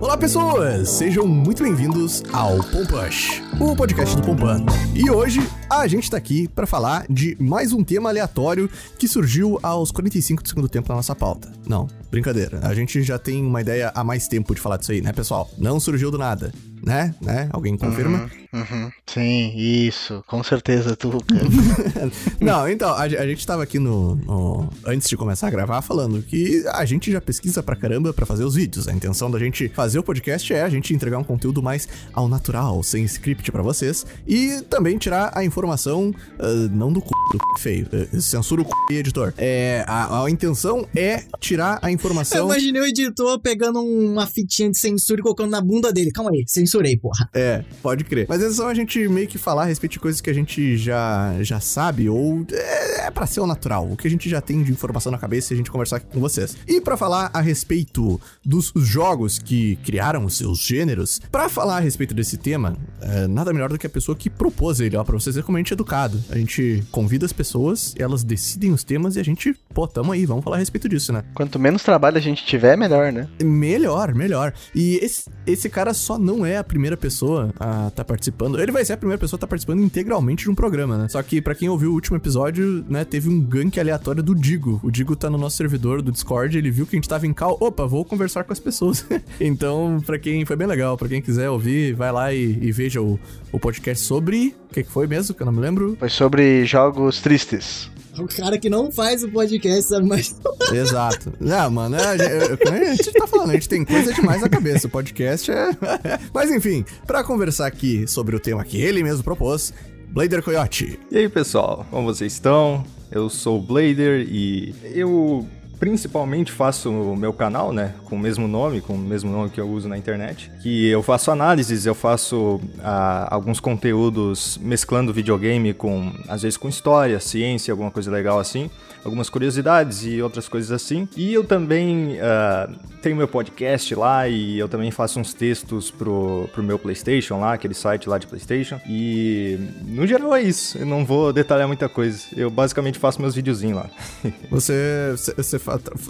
Olá pessoas, sejam muito bem-vindos ao Pompush, o podcast do Pompan. E hoje a gente tá aqui para falar de mais um tema aleatório que surgiu aos 45 do segundo tempo na nossa pauta. Não, brincadeira, a gente já tem uma ideia há mais tempo de falar disso aí, né pessoal? Não surgiu do nada né? Né? Alguém confirma? Uhum, uhum. Sim, isso, com certeza tu. Não, então, a, a gente tava aqui no, no, Antes de começar a gravar, falando que a gente já pesquisa pra caramba pra fazer os vídeos. A intenção da gente fazer o podcast é a gente entregar um conteúdo mais ao natural, sem script para vocês. E também tirar a informação, uh, não do c do c feio. Uh, censura o c editor. É, a, a, intenção é tirar a informação. Eu imaginei o editor pegando uma fitinha de censura e colocando na bunda dele. Calma aí, censurei, porra. É, pode crer. Mas é só a gente meio que falar a respeito de coisas que a gente já, já sabe, ou é, é pra ser o natural, o que a gente já tem de informação na cabeça e a gente conversar aqui com vocês. E para falar a respeito dos jogos que criaram os seus gêneros, para falar a respeito desse tema, é, nada melhor do que a pessoa que propôs ele, ó, pra vocês verem como a gente é educado. A gente convida as pessoas, elas decidem os temas e a gente, pô, tamo aí, vamos falar a respeito disso, né? Quanto menos trabalho a gente tiver, melhor, né? Melhor, melhor. E esse, esse cara só não é a primeira pessoa a tá participando. Ele vai ser a primeira pessoa a tá participando integralmente de um programa, né? Só que para quem ouviu o último episódio, né, teve um gank aleatório do Digo. O Digo tá no nosso servidor do Discord, ele viu que a gente tava em cal. Opa, vou conversar com as pessoas. então, para quem foi bem legal, para quem quiser ouvir, vai lá e, e veja o, o podcast sobre. O que, que foi mesmo? Que eu não me lembro. Foi sobre jogos tristes. O cara que não faz o podcast sabe mais. Exato. Não, mano, é, a gente tá falando, a gente tem coisa demais na cabeça. O podcast é. Mas enfim, para conversar aqui sobre o tema que ele mesmo propôs, Blader Coyote. E aí, pessoal, como vocês estão? Eu sou o Blader e eu principalmente faço o meu canal, né, com o mesmo nome, com o mesmo nome que eu uso na internet, que eu faço análises, eu faço ah, alguns conteúdos mesclando videogame com, às vezes com história, ciência, alguma coisa legal assim algumas curiosidades e outras coisas assim. E eu também uh, tenho meu podcast lá e eu também faço uns textos pro, pro meu PlayStation lá, aquele site lá de PlayStation. E no geral é isso. Eu não vou detalhar muita coisa. Eu basicamente faço meus videozinhos lá. você, você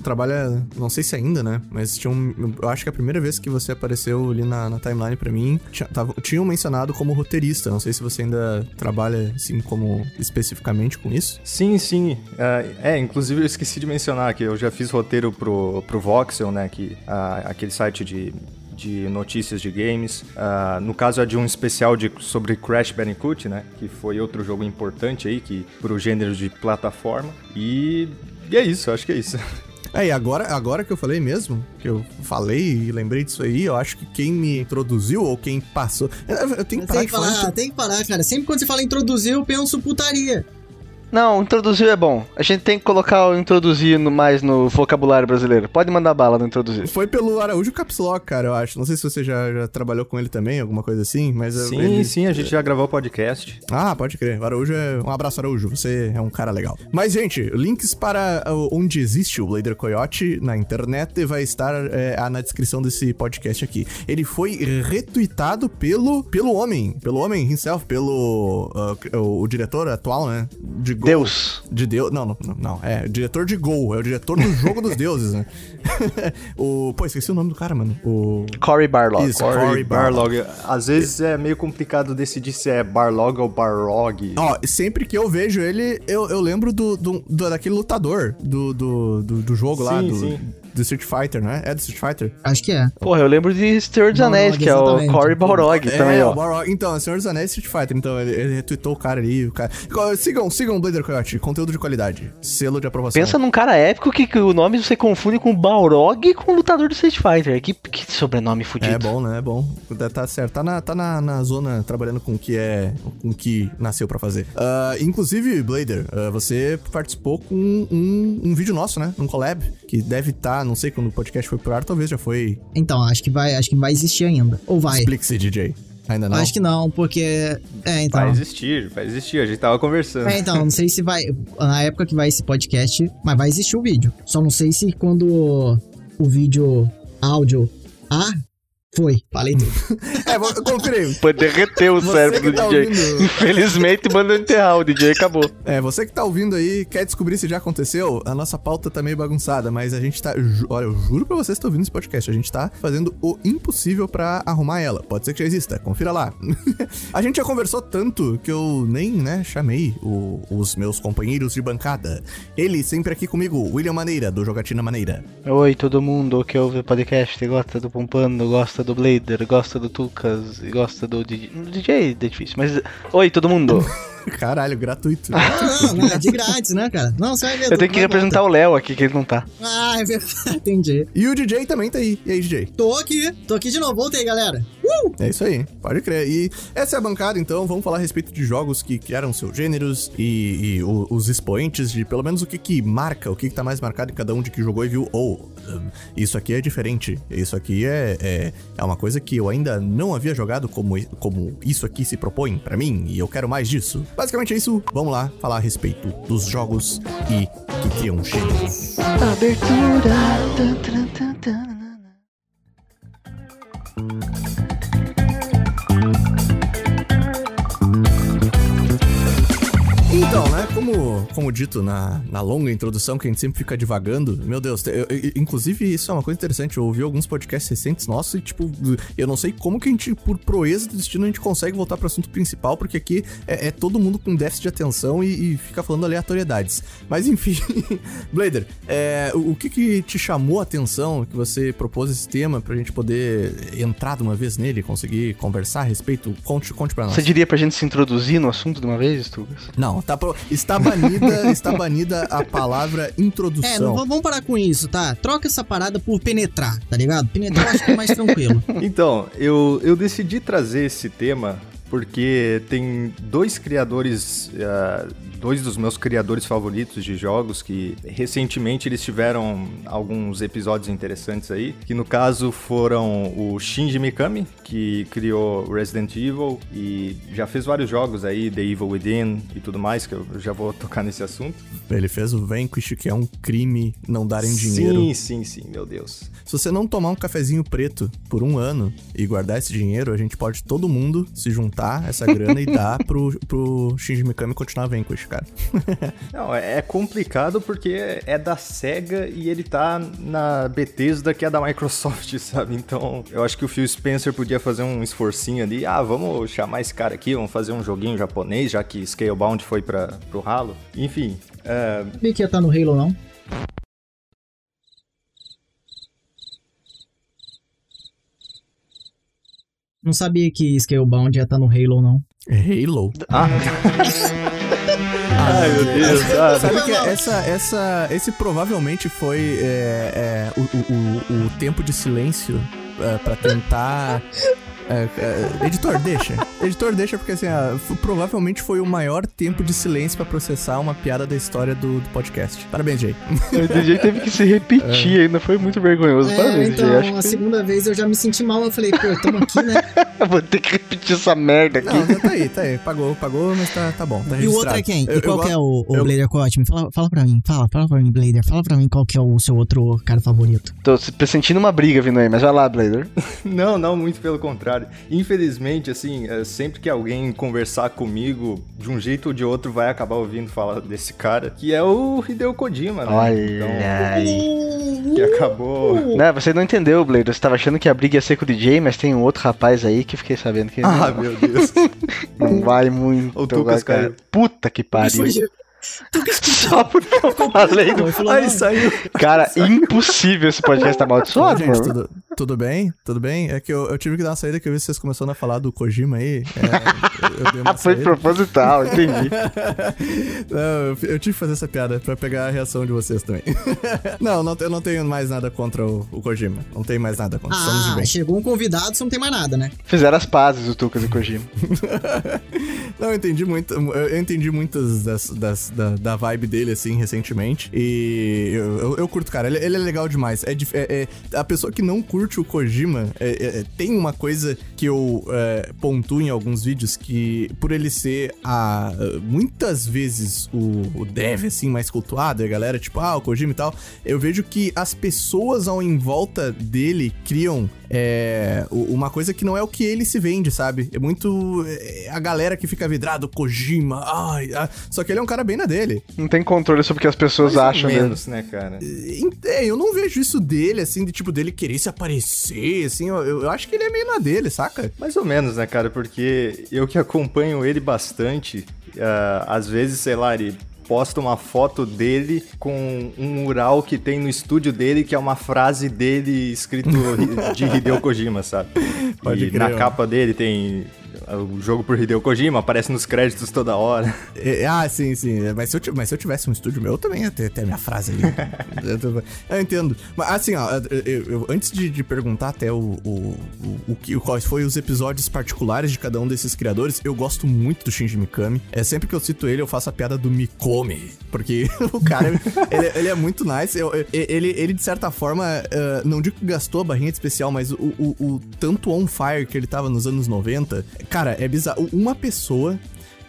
trabalha, não sei se ainda, né? Mas tinha um, eu acho que a primeira vez que você apareceu ali na, na timeline para mim, tinha, tava, tinham mencionado como roteirista. Não sei se você ainda trabalha assim como especificamente com isso. Sim, sim. Uh, é, inclusive eu esqueci de mencionar que eu já fiz roteiro pro, pro Voxel, né? Que, aquele site de, de notícias de games. Uh, no caso é de um especial de, sobre Crash Bandicoot, né? Que foi outro jogo importante aí que, pro gênero de plataforma. E, e é isso, acho que é isso. É, e agora, agora que eu falei mesmo, que eu falei e lembrei disso aí, eu acho que quem me introduziu ou quem passou. Eu, eu tenho que parar tem que falar, tem que parar, cara. Sempre quando você fala introduzir, eu penso putaria. Não, introduzir é bom. A gente tem que colocar o introduzir no, mais no vocabulário brasileiro. Pode mandar bala no introduzir. Foi pelo Araújo Capslock, cara, eu acho. Não sei se você já, já trabalhou com ele também, alguma coisa assim, mas... Sim, ele... sim, a gente já gravou o podcast. Ah, pode crer. O Araújo é... Um abraço, Araújo. Você é um cara legal. Mas, gente, links para onde existe o Blader Coyote na internet vai estar é, na descrição desse podcast aqui. Ele foi retweetado pelo, pelo homem, pelo homem himself, pelo uh, o, o diretor atual, né? De Gol. Deus. De Deus. Não, não, não. É o diretor de Gol. É o diretor do jogo dos deuses, né? o. Pô, esqueci o nome do cara, mano. O. Cory Barlog. Isso, Cory Barlog. Barlog. Às vezes é meio complicado decidir se é Barlog ou Barlog. Ó, sempre que eu vejo ele, eu, eu lembro do, do, do daquele lutador do, do, do, do jogo sim, lá. Do, sim do Street Fighter, né? É do Street Fighter? Acho que é. Porra, eu lembro de Senhor dos Anéis, que é o Cory Balrog é, também, ó. Balrog. Então, Senhor dos Anéis e Street Fighter. Então, ele, ele retweetou o cara ali. O cara... Sigam, sigam o Blader Coyote. Conteúdo de qualidade. Selo de aprovação. Pensa num cara épico que, que o nome você confunde com Balrog com o lutador do Street Fighter. Que, que sobrenome fudido. É bom, né? É bom. Tá certo. Tá na, tá na, na zona trabalhando com o que é... Com o que nasceu pra fazer. Uh, inclusive, Blader, uh, você participou com um, um vídeo nosso, né? Um collab. Que deve estar, tá, não sei quando o podcast foi pro ar, talvez já foi. Então, acho que vai, acho que vai existir ainda. Ou vai? Explique-se, DJ. Ainda não? Acho que não, porque. É, então. Vai existir, vai existir, a gente tava conversando. É, então, não sei se vai. Na época que vai esse podcast, mas vai existir o vídeo. Só não sei se quando o vídeo áudio A Foi, falei tudo. É, vou, confira Pô, derreteu o Você cérebro do tá DJ. ouvindo. Infelizmente, mandou enterrar o DJ acabou. É, você que tá ouvindo aí, quer descobrir se já aconteceu? A nossa pauta tá meio bagunçada, mas a gente tá. Olha, eu juro pra vocês que estão ouvindo esse podcast. A gente tá fazendo o impossível pra arrumar ela. Pode ser que já exista, confira lá. a gente já conversou tanto que eu nem, né, chamei o- os meus companheiros de bancada. Ele sempre aqui comigo, William Maneira, do Jogatina Maneira. Oi, todo mundo que ouve o podcast, gosta do Pompano, gosta do Blader, gosta do Tucas e gosta do DJ. O DJ é difícil, mas. Oi, todo mundo. Caralho, gratuito. Não, não, é de grátis, né, cara? Não, você vai ver. Eu tenho que representar o Léo aqui, que ele não tá. Ah, é verdade. Entendi. E o DJ também tá aí. E aí, DJ? Tô aqui. Tô aqui de novo. Voltei, galera. É isso aí, pode crer. E essa é a bancada, então. Vamos falar a respeito de jogos que criaram seus gêneros e, e o- os expoentes de pelo menos o que que marca, o que que tá mais marcado em cada um de que jogou e viu. Ou, hum, isso aqui é diferente. Isso aqui é, é, é uma coisa que eu ainda não havia jogado como, como isso aqui se propõe pra mim e eu quero mais disso. Basicamente é isso. Vamos lá falar a respeito dos jogos e que criam gêneros. Abertura. Tan, tan, tan, como, como dito na, na longa introdução, que a gente sempre fica divagando, meu Deus, eu- eu- inclusive isso é uma coisa interessante, eu ouvi alguns podcasts recentes nossos e, tipo, eu não sei como que a gente, por proeza do destino, a gente consegue voltar pro assunto principal, porque aqui é, é todo mundo com déficit de atenção e, e fica falando aleatoriedades. Mas enfim, Blader, é, o, o que que te chamou a atenção, que você propôs esse tema pra gente poder entrar de uma vez nele, conseguir conversar a respeito? Conte, conte pra nós. Você diria pra gente se introduzir no assunto de uma vez, Tugas? Não, tá pro- está banida, está banida a palavra introdução. É, não, vamos parar com isso, tá? Troca essa parada por penetrar, tá ligado? Penetrar eu acho que é mais tranquilo. Então, eu, eu decidi trazer esse tema porque tem dois criadores, ah, dois dos meus criadores favoritos de jogos que recentemente eles tiveram alguns episódios interessantes aí, que no caso foram o Shinji Mikami, que criou Resident Evil e já fez vários jogos aí, The Evil Within e tudo mais, que eu já vou tocar nesse assunto. Ele fez o Vanquish, que é um crime não darem dinheiro. Sim, sim, sim, meu Deus. Se você não tomar um cafezinho preto por um ano e guardar esse dinheiro, a gente pode todo mundo se juntar essa grana e dar pro, pro Shinji Mikami continuar Vanquish, cara. Não, é é complicado porque é da SEGA e ele tá na Bethesda que é da Microsoft, sabe? Então, eu acho que o Phil Spencer podia fazer um esforcinho ali. Ah, vamos chamar esse cara aqui, vamos fazer um joguinho japonês, já que Scalebound foi para pro ralo. Enfim, é, Sabia que ia estar no Halo, não? Não sabia que Scalebound ia estar no Halo, não. Halo. Ai, meu Deus. Ah, Sabe que essa, essa, esse provavelmente foi é, é, o, o, o- o tempo de silêncio é, pra tentar. É, é, editor, deixa. Editor, deixa, porque assim, ah, provavelmente foi o maior tempo de silêncio pra processar uma piada da história do, do podcast. Parabéns, Jay. O DJ teve que se repetir ainda, foi muito vergonhoso. É, Parabéns, então, DJ. Acho a que segunda vez eu já me senti mal. Eu falei, pô, tamo aqui, né? vou ter que repetir essa merda aqui. Não, tá aí, tá aí. Pagou, pagou, mas tá, tá bom. Tá E o outro é quem? Eu- e eu qual que é o, o eu- Blader Cotman? Fala, fala pra mim, fala, fala pra mim, Blader. Fala pra mim qual que é o seu outro cara favorito. Tô se- sentindo uma briga vindo aí, mas vai lá, Blader. Não, não, muito pelo contrário. Infelizmente, assim, é, sempre que alguém conversar comigo, de um jeito ou de outro, vai acabar ouvindo falar desse cara, que é o Hideo Kojima, né? Olha aí. Então, que acabou. Não, você não entendeu, Blader. Você tava achando que a briga ia ser com o DJ, mas tem um outro rapaz aí que fiquei sabendo que Ah, meu Deus. não vai muito. O Tucas vai, caiu. Puta que pariu. Só porque eu falei. Ele falou, não. saiu. Cara, impossível esse podcast tá amaldiçoado, mano. tudo, tudo bem? Tudo bem? É que eu, eu tive que dar uma saída que eu vi que vocês começaram a falar do Kojima aí. É, Ah, foi saída. proposital, entendi. Não, eu, eu tive que fazer essa piada pra pegar a reação de vocês também. não, não, eu não tenho mais nada contra o, o Kojima. Não tenho mais nada contra. Estamos de Ah, bem. chegou um convidado, você não tem mais nada, né? Fizeram as pazes o Tucas e o Kojima. Não, eu entendi muito. Eu entendi muitas das, das- da, da vibe dele, assim, recentemente. E eu, eu, eu curto, cara. Ele, ele é legal demais. É, é- é- a pessoa que não curte o Kojima, é, é, tem uma coisa que eu é, pontuo em alguns vídeos que, por ele ser a, muitas vezes o, o dev, assim, mais cultuado, a galera, tipo, ah, o Kojima e tal, eu vejo que as pessoas ao em volta dele criam é, uma coisa que não é o que ele se vende, sabe? É muito é, a galera que fica vidrado, Kojima, ai, ah, só que ele é um cara bem na dele. Não tem controle sobre o que as pessoas Mais ou acham menos, né, cara? É, eu não vejo isso dele, assim, de tipo, dele querer se aparecer, assim, eu, eu acho que ele é meio na dele, saca? Mais ou menos, né, cara? Porque eu que acompanho ele bastante, uh, às vezes, sei lá, ele posta uma foto dele com um mural que tem no estúdio dele, que é uma frase dele escrito de Hideo Kojima, sabe? Pode e crer, na capa dele tem o jogo por Hideo Kojima, aparece nos créditos toda hora. É, ah, sim, sim. Mas se, eu, mas se eu tivesse um estúdio meu, eu também ia ter, ter a minha frase ali. eu, entendo. Mas assim, ó, eu- antes de, de perguntar até o, o, o, o que, quais foram os episódios particulares de cada um desses criadores, eu gosto muito do Shinji Mikami. É sempre que eu cito ele, eu faço a piada do Mikome. Porque o cara, ele, ele é muito nice. Eu- ele, ele, de certa forma, eh, não digo que gastou a barrinha de especial, mas o, o, o tanto on fire que ele tava nos anos 90, cara, é bizarro. Uma pessoa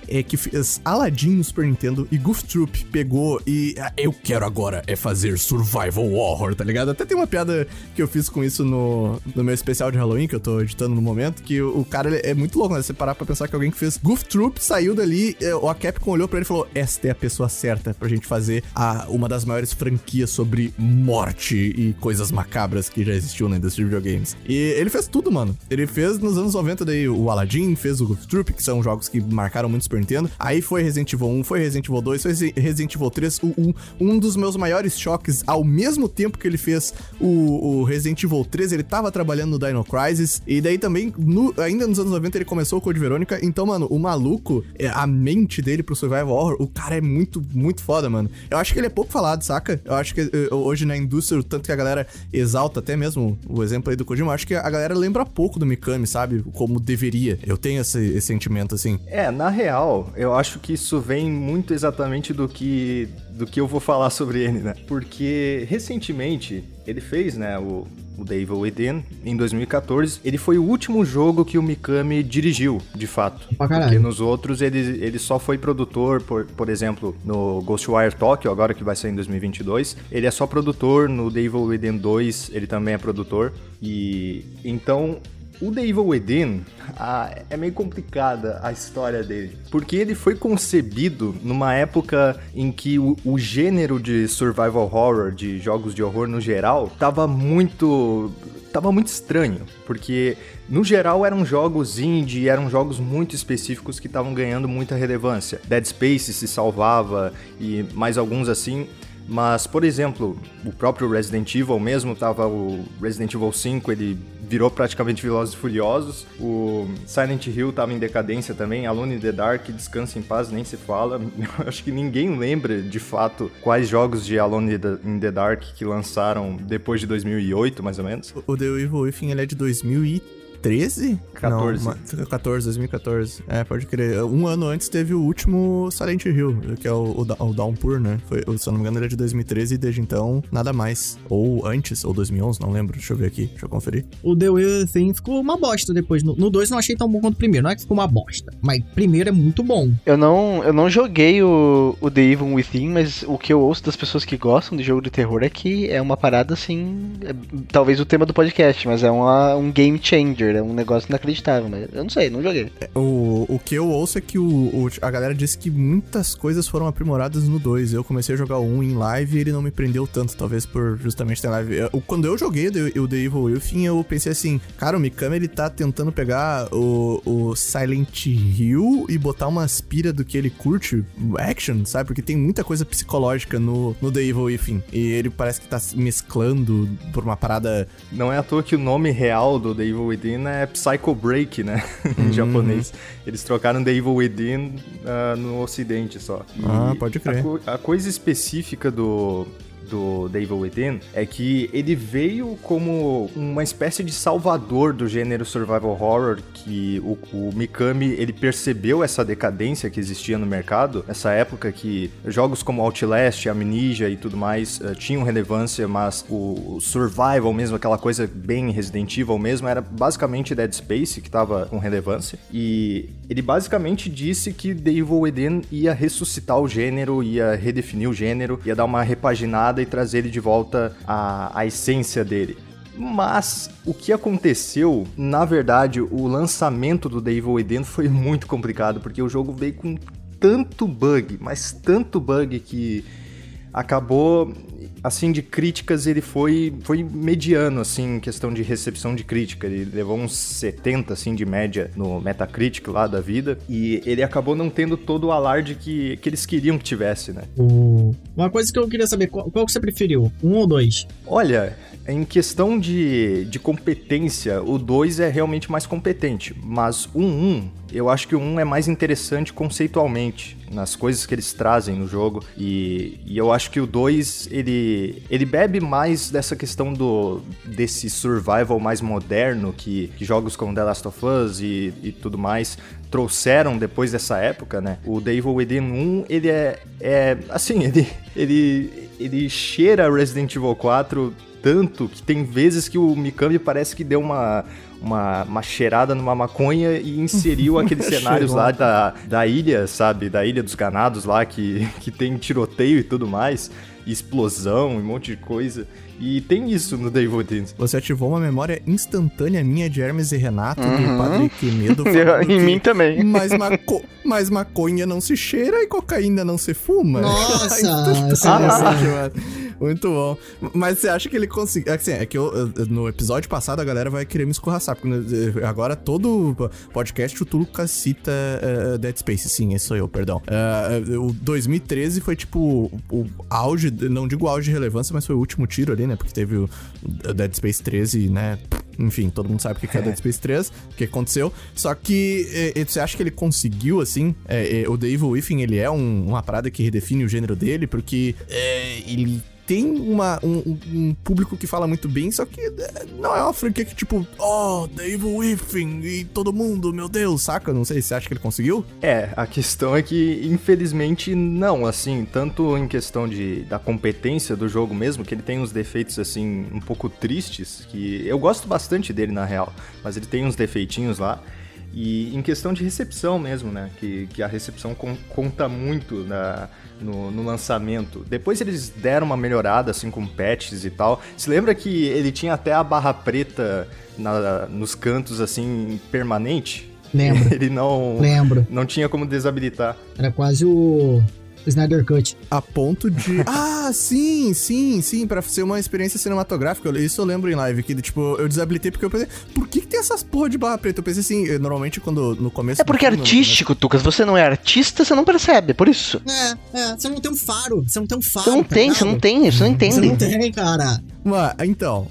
é que fez Aladdin no Super Nintendo e Goof Troop pegou e ah, eu quero agora é fazer survival horror, tá ligado? Até tem uma piada que eu fiz com isso no, no meu especial de Halloween que eu tô editando no momento, que o, o cara é muito louco, né? Você parar pra pensar que alguém que fez Goof Troop saiu dali, eh, a Capcom olhou pra ele e falou: "Esta é a pessoa certa pra gente fazer a, uma das maiores franquias sobre morte e coisas macabras que já existiu na indústria de videogames". E ele fez tudo, mano. Ele fez nos anos 90 daí o Aladdin, fez o Goof Troop, que são jogos que marcaram muito o Super Nintendo. Aí foi Resident Evil 1, foi Resident Evil 2, foi Resi- Resident Evil 3. O, um dos meus maiores choques, ao mesmo tempo que ele fez o, o Resident Evil 3, ele tava trabalhando no Dino Crisis. E daí também, no- ainda nos anos 90, ele começou o Code Verônica. Então, mano, o maluco, é, a mente dele pro Survival Horror, o cara é muito, muito foda, mano. Eu acho que ele é pouco falado, saca? Eu acho que eh, hoje na indústria, o tanto que a galera exalta, até mesmo o exemplo aí do Kojima, eu acho que a galera lembra pouco do Mikami, sabe? Como deveria. Eu tenho esse, esse sentimento, assim. É, na real, eu acho que isso vem muito exatamente do que do que eu vou falar sobre ele, né? Porque recentemente ele fez, né, o o The Evil Within em 2014. Ele foi o último jogo que o Mikami dirigiu, de fato. Pra caralho. Porque nos outros ele, ele só foi produtor, por, por exemplo, no Ghostwire Tokyo, agora que vai sair em 2022. Ele é só produtor, no The Evil Within 2 ele também é produtor. E então o The Evil Within ah, é meio complicada a história dele, porque ele foi concebido numa época em que o, o gênero de survival horror, de jogos de horror no geral, tava muito tava muito estranho, porque no geral eram jogos indie, eram jogos muito específicos que estavam ganhando muita relevância. Dead Space se salvava e mais alguns assim. Mas, por exemplo, o próprio Resident Evil mesmo, tava o Resident Evil 5, ele virou praticamente Velozes e Furiosos. O Silent Hill tava em decadência também. Alone in the Dark, Descansa em Paz, nem se fala. Acho que ninguém lembra, de fato, quais jogos de Alone in the- Dark que lançaram depois de 2008, mais ou menos. O The Evil Within, ele é de 2013? 14. Não, ma- 14, 2014. É, pode crer. Um ano antes teve o último Silent Hill, que é o, o, o Downpour, né? Foi, se eu não me engano, ele é de 2013 e desde então, nada mais. Ou antes, ou 2011, não lembro. Deixa eu ver aqui, deixa eu conferir. O The Will Thing ficou uma bosta depois. No- No 2 não achei tão bom quanto o primeiro. Não é que ficou uma bosta. Mas primeiro é muito bom. Eu não, eu não joguei o, o The Evil Within, mas o que eu ouço das pessoas que gostam de jogo de terror é que é uma parada assim. é talvez o tema do podcast, mas é uma- um game changer, é um negócio inacreditável. Mas eu não sei, não joguei. O, o que eu ouço é que o, o- a galera disse que muitas coisas foram aprimoradas no 2. Eu comecei a jogar o 1 em live e ele não me prendeu tanto, talvez por justamente ter live. Eu- quando eu joguei o The, o The Evil Within, eu pensei assim, cara, o Mikami ele tá tentando pegar o, o Silent Hill e botar uma aspira do que ele curte, action, sabe? Porque tem muita coisa psicológica no, no The Evil Within. E ele parece que tá se mesclando por uma parada Não é à toa que o nome real do The Evil Within é Psycho Break, né? em japonês. Eles trocaram The Evil Within ah, no ocidente só. E Ah, pode crer. A, co- a coisa específica do, do The Evil Within é que ele veio como uma espécie de salvador do gênero survival horror, que o, o Mikami ele percebeu essa decadência que existia no mercado, nessa época que jogos como Outlast, Amnesia e tudo mais uh, tinham relevância, mas o, o survival mesmo, aquela coisa bem Resident Evil mesmo, era basicamente Dead Space que estava com relevância. E ele basicamente disse que The Evil Within ia ressuscitar o gênero, ia redefinir o gênero, ia dar uma repaginada e trazer ele de volta à, à essência dele. Mas o que aconteceu, na verdade, o lançamento do The Evil Within foi muito complicado, porque o jogo veio com tanto bug, mas tanto bug que acabou assim de críticas ele foi foi mediano assim em questão de recepção de crítica. Ele levou uns 70 assim de média no Metacritic lá da vida e ele acabou não tendo todo o alarde que, que eles queriam que tivesse né? Uma coisa que eu queria saber qual, qual que você preferiu um ou dois? Olha em questão de, de competência, o 2 é realmente mais competente, mas o 1, um, eu acho que o 1 um é mais interessante conceitualmente nas coisas que eles trazem no jogo e, e eu acho que o 2 ele, ele bebe mais dessa questão do desse survival mais moderno que, que jogos como The Last of Us e, e tudo mais trouxeram depois dessa época, né? O The Evil Within 1, ele é, é assim, ele, ele, ele cheira Resident Evil 4 tanto que tem vezes que o Mikami parece que deu uma, uma, uma cheirada numa maconha e inseriu aqueles cenários lá da, da ilha, sabe? Da Ilha dos Ganados lá, que, que tem tiroteio e tudo mais, e explosão e um monte de coisa. E tem isso no Evil Within. Você ativou uma memória instantânea minha de Hermes e Renato, uhum. do Padre Quemedo. em mim também. Mas, maco mas maconha não se cheira e cocaína não se fuma. Nossa! ah, muito bom. Mas você acha que ele conseguiu. Assim, é que eu, no episódio passado a galera vai querer me escorraçar. Porque eh, agora todo podcast o Tuluca cita uh, Dead Space. Sim, esse sou eu, perdão. Uh, o 2013 foi tipo o auge, não digo auge de relevância, mas foi o último tiro ali, né? Porque teve o Dead Space 13, né? Enfim, todo mundo sabe o que é Dead Space 3, o que aconteceu. Só que é, você acha que ele conseguiu, assim? É, é, o The Evil Within, ele é um, uma parada que redefine o gênero dele, porque ele tem uma, um, um, público que fala muito bem, só que é, não é uma franquia que, tipo, oh, The Evil Within e todo mundo, meu Deus, saca? Não sei, você acha que ele conseguiu? É, a questão é que, infelizmente, não, assim, tanto em questão de, da competência do jogo mesmo, que ele tem uns defeitos, assim, um pouco tristes, que eu gosto bastante dele, na real, mas ele tem uns defeitinhos lá, e em questão de recepção mesmo, né? Que, que a recepção con conta muito na, no, no, lançamento. Depois eles deram uma melhorada, assim, com patches e tal. Se lembra que ele tinha até a barra preta na, nos cantos, assim, permanente? Lembro. Ele não. Lembro. Não tinha como desabilitar. Era quase o. Snyder Cut. A ponto de. ah, sim, sim, sim, pra ser uma experiência cinematográfica. Isso eu lembro em live, que, tipo, eu desabilitei porque eu pensei, por que, que tem essas porra de barra preta? Eu pensei assim, eu, normalmente quando no começo. É porque é artístico, Tucas. Você não é artista, você não percebe, é por isso. É, é. Você não tem um faro. Você não tem um faro. Você não tá tem, você não tem, você não entende. Você não tem, cara. Mas, então,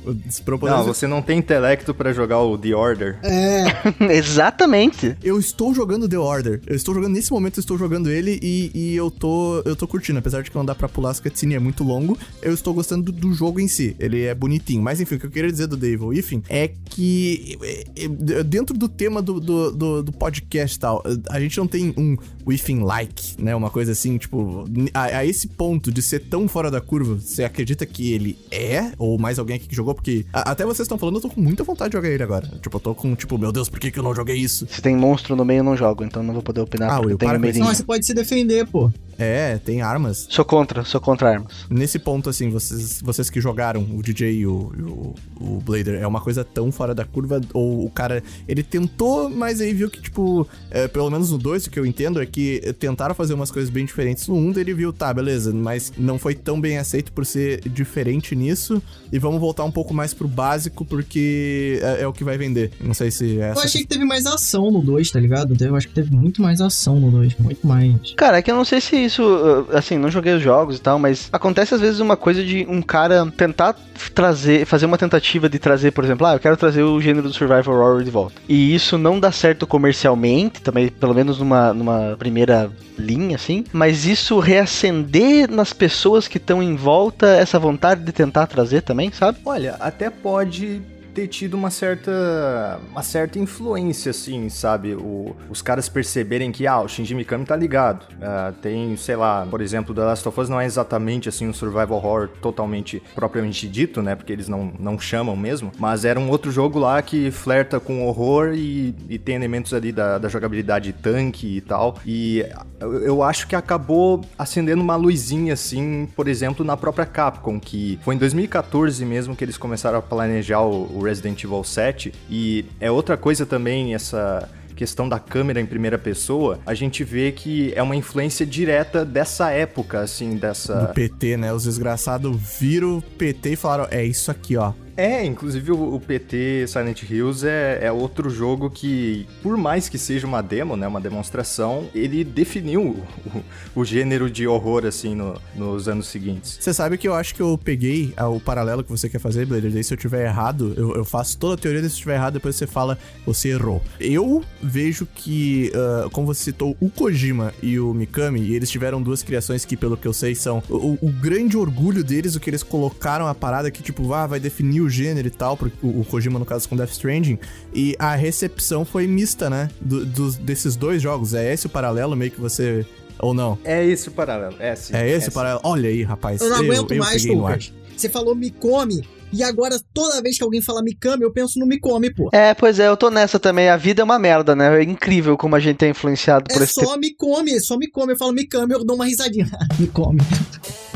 Não, você não tem intelecto para jogar o The Order. É. Exatamente. Eu estou jogando The Order. Eu estou jogando, nesse momento eu estou jogando ele e, e eu tô eu tô curtindo. Apesar de que não dá pra pular as cutscenes, é muito longo. Eu estou gostando do, do, jogo em si. Ele é bonitinho. Mas enfim, o que eu queria dizer do Devil Within é que é, é, dentro do tema do, do, do, do podcast e tal, a gente não tem um Within-like, né? Uma coisa assim, tipo, a, a esse ponto de ser tão fora da curva, você acredita que ele é? Ou mais alguém aqui que jogou, porque a, até vocês estão falando, eu tô com muita vontade de jogar ele agora. Tipo, eu tô com, tipo, meu Deus, por que, que eu não joguei isso? Se tem monstro no meio, eu não jogo, então não vou poder opinar. Ah, Will, para Não, você pode se defender, pô. É, tem armas. Sou contra, sou contra armas. Nesse ponto, assim, vocês, vocês que jogaram o DJ e o, o, o Blader, é uma coisa tão fora da curva? Ou o cara, ele tentou, mas aí viu que, tipo, é, pelo menos no 2, o que eu entendo é que tentaram fazer umas coisas bem diferentes no 1, um, ele viu, tá, beleza, mas não foi tão bem aceito por ser diferente nisso, e vamos voltar um pouco mais pro básico, porque é, é o que vai vender. Não sei se é. Eu achei que teve mais ação no 2, tá ligado? Eu acho que teve muito mais ação no 2, muito mais. Cara, é que eu não sei se isso, uh, assim, não joguei os jogos e tal, mas acontece às vezes uma coisa de um cara tentar trazer, fazer uma tentativa de trazer, por exemplo, ah, eu quero trazer o gênero do survival horror de volta. E isso não dá certo comercialmente, também, pelo menos numa, numa primeira linha, assim, mas isso reacender nas pessoas que estão em volta essa vontade de tentar trazer também, sabe? Olha, até pode ter tido uma certa uma certa influência, assim, sabe? O, os caras perceberem que, ah, o Shinji Mikami tá ligado. Uh, tem, sei lá, por exemplo, The Last of Us não é exatamente, assim, um survival horror totalmente propriamente dito, né? Porque eles não, não chamam mesmo. Mas era um outro jogo lá que flerta com horror e, e tem elementos ali da, da jogabilidade tanque e tal. E eu, acho que acabou acendendo uma luzinha, assim, por exemplo, na própria Capcom, que foi em 2014 mesmo que eles começaram a planejar o, o Resident Evil 7. E é outra coisa também essa questão da câmera em primeira pessoa, a gente vê que é uma influência direta dessa época, assim, dessa. Do PT, né? Os desgraçados viram o PT e falaram: é isso aqui, ó. É, inclusive o, PT Silent Hills é, é, outro jogo que, por mais que seja uma demo, né, uma demonstração, ele definiu o, o, o gênero de horror, assim, no, nos anos seguintes. Você sabe que eu acho que eu peguei ah, o paralelo que você quer fazer, Blader, daí se eu tiver errado, eu, eu faço toda a teoria, daí se eu tiver errado, depois você fala, você errou. Eu vejo que, uh, como você citou, o Kojima e o Mikami, e eles tiveram duas criações que, pelo que eu sei, são o, o grande orgulho deles, o que eles colocaram a parada que, tipo, ah, vai definir o gênero e tal, porque o, Kojima, no caso, com Death Stranding, e a recepção foi mista, né? Do, dos, desses dois jogos. É esse o paralelo meio que você. Ou não? É esse o paralelo, é sim. É esse é o paralelo? Sim. Olha aí, rapaz. Eu não aguento eu, mais, Lucas. Você falou me come, e agora, toda vez que alguém fala Mikami, eu penso no Mikami, pô. É, pois é, eu tô nessa também. A vida é uma merda, né? É incrível como a gente é influenciado por é esse. É só tipo... Mikami, só Mikami. Eu falo Mikami, eu dou uma risadinha. Mikami.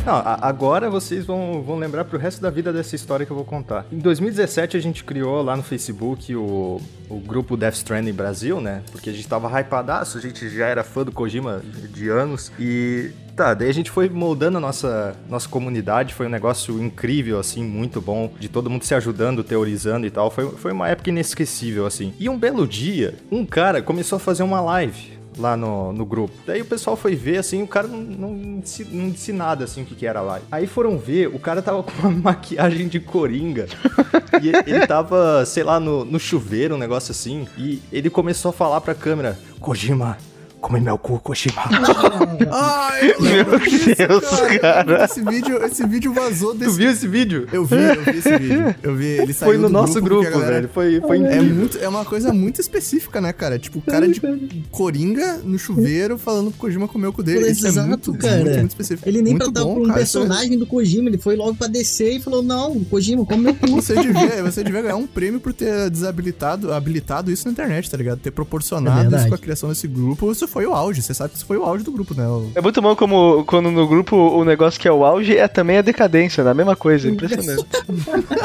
Não, agora vocês vão, vão lembrar pro resto da vida dessa história que eu vou contar. Em 2017 a gente criou lá no Facebook o, o grupo Death Stranding Brasil, né? Porque a gente tava hypadaço, a gente já era fã do Kojima de anos. E tá, daí a gente foi moldando a nossa, nossa comunidade, foi um negócio incrível, assim, muito bom, de todo mundo se ajudando, teorizando e tal. Foi, foi uma época inesquecível, assim. E um belo dia, um cara começou a fazer uma live lá no, no grupo. Daí o pessoal foi ver, assim, o cara não, não, disse, não disse nada, assim, o que, que era lá. Aí foram ver, o cara tava com uma maquiagem de coringa. e ele tava, sei lá, no, no chuveiro, um negócio assim. E ele começou a falar pra câmera: Kojima, come meu cu, Kojima. Ai, meu Deus, cara. cara. Esse, vídeo, esse vídeo vazou desse... Tu viu esse vídeo? Eu vi, eu vi esse vídeo. Eu vi, ele saiu Foi no nosso grupo, grupo galera... velho. Foi, foi é, muito, é uma coisa muito específica, né, cara? Tipo, o cara de coringa no chuveiro falando pro Kojima comer o cu dele. Isso Exato, é muito, cara. Muito, muito específico. Ele nem muito pra dar um cara, personagem é... do Kojima, ele foi logo pra descer e falou, não, Kojima, come meu cu. Você devia, você devia ganhar um prêmio por ter desabilitado habilitado isso na internet, tá ligado? Ter proporcionado é isso com a criação desse grupo. Isso foi o auge, você sabe isso foi o auge do grupo, né? É muito bom como quando no grupo o negócio que é o auge é também a decadência, né? A mesma coisa, impressionante.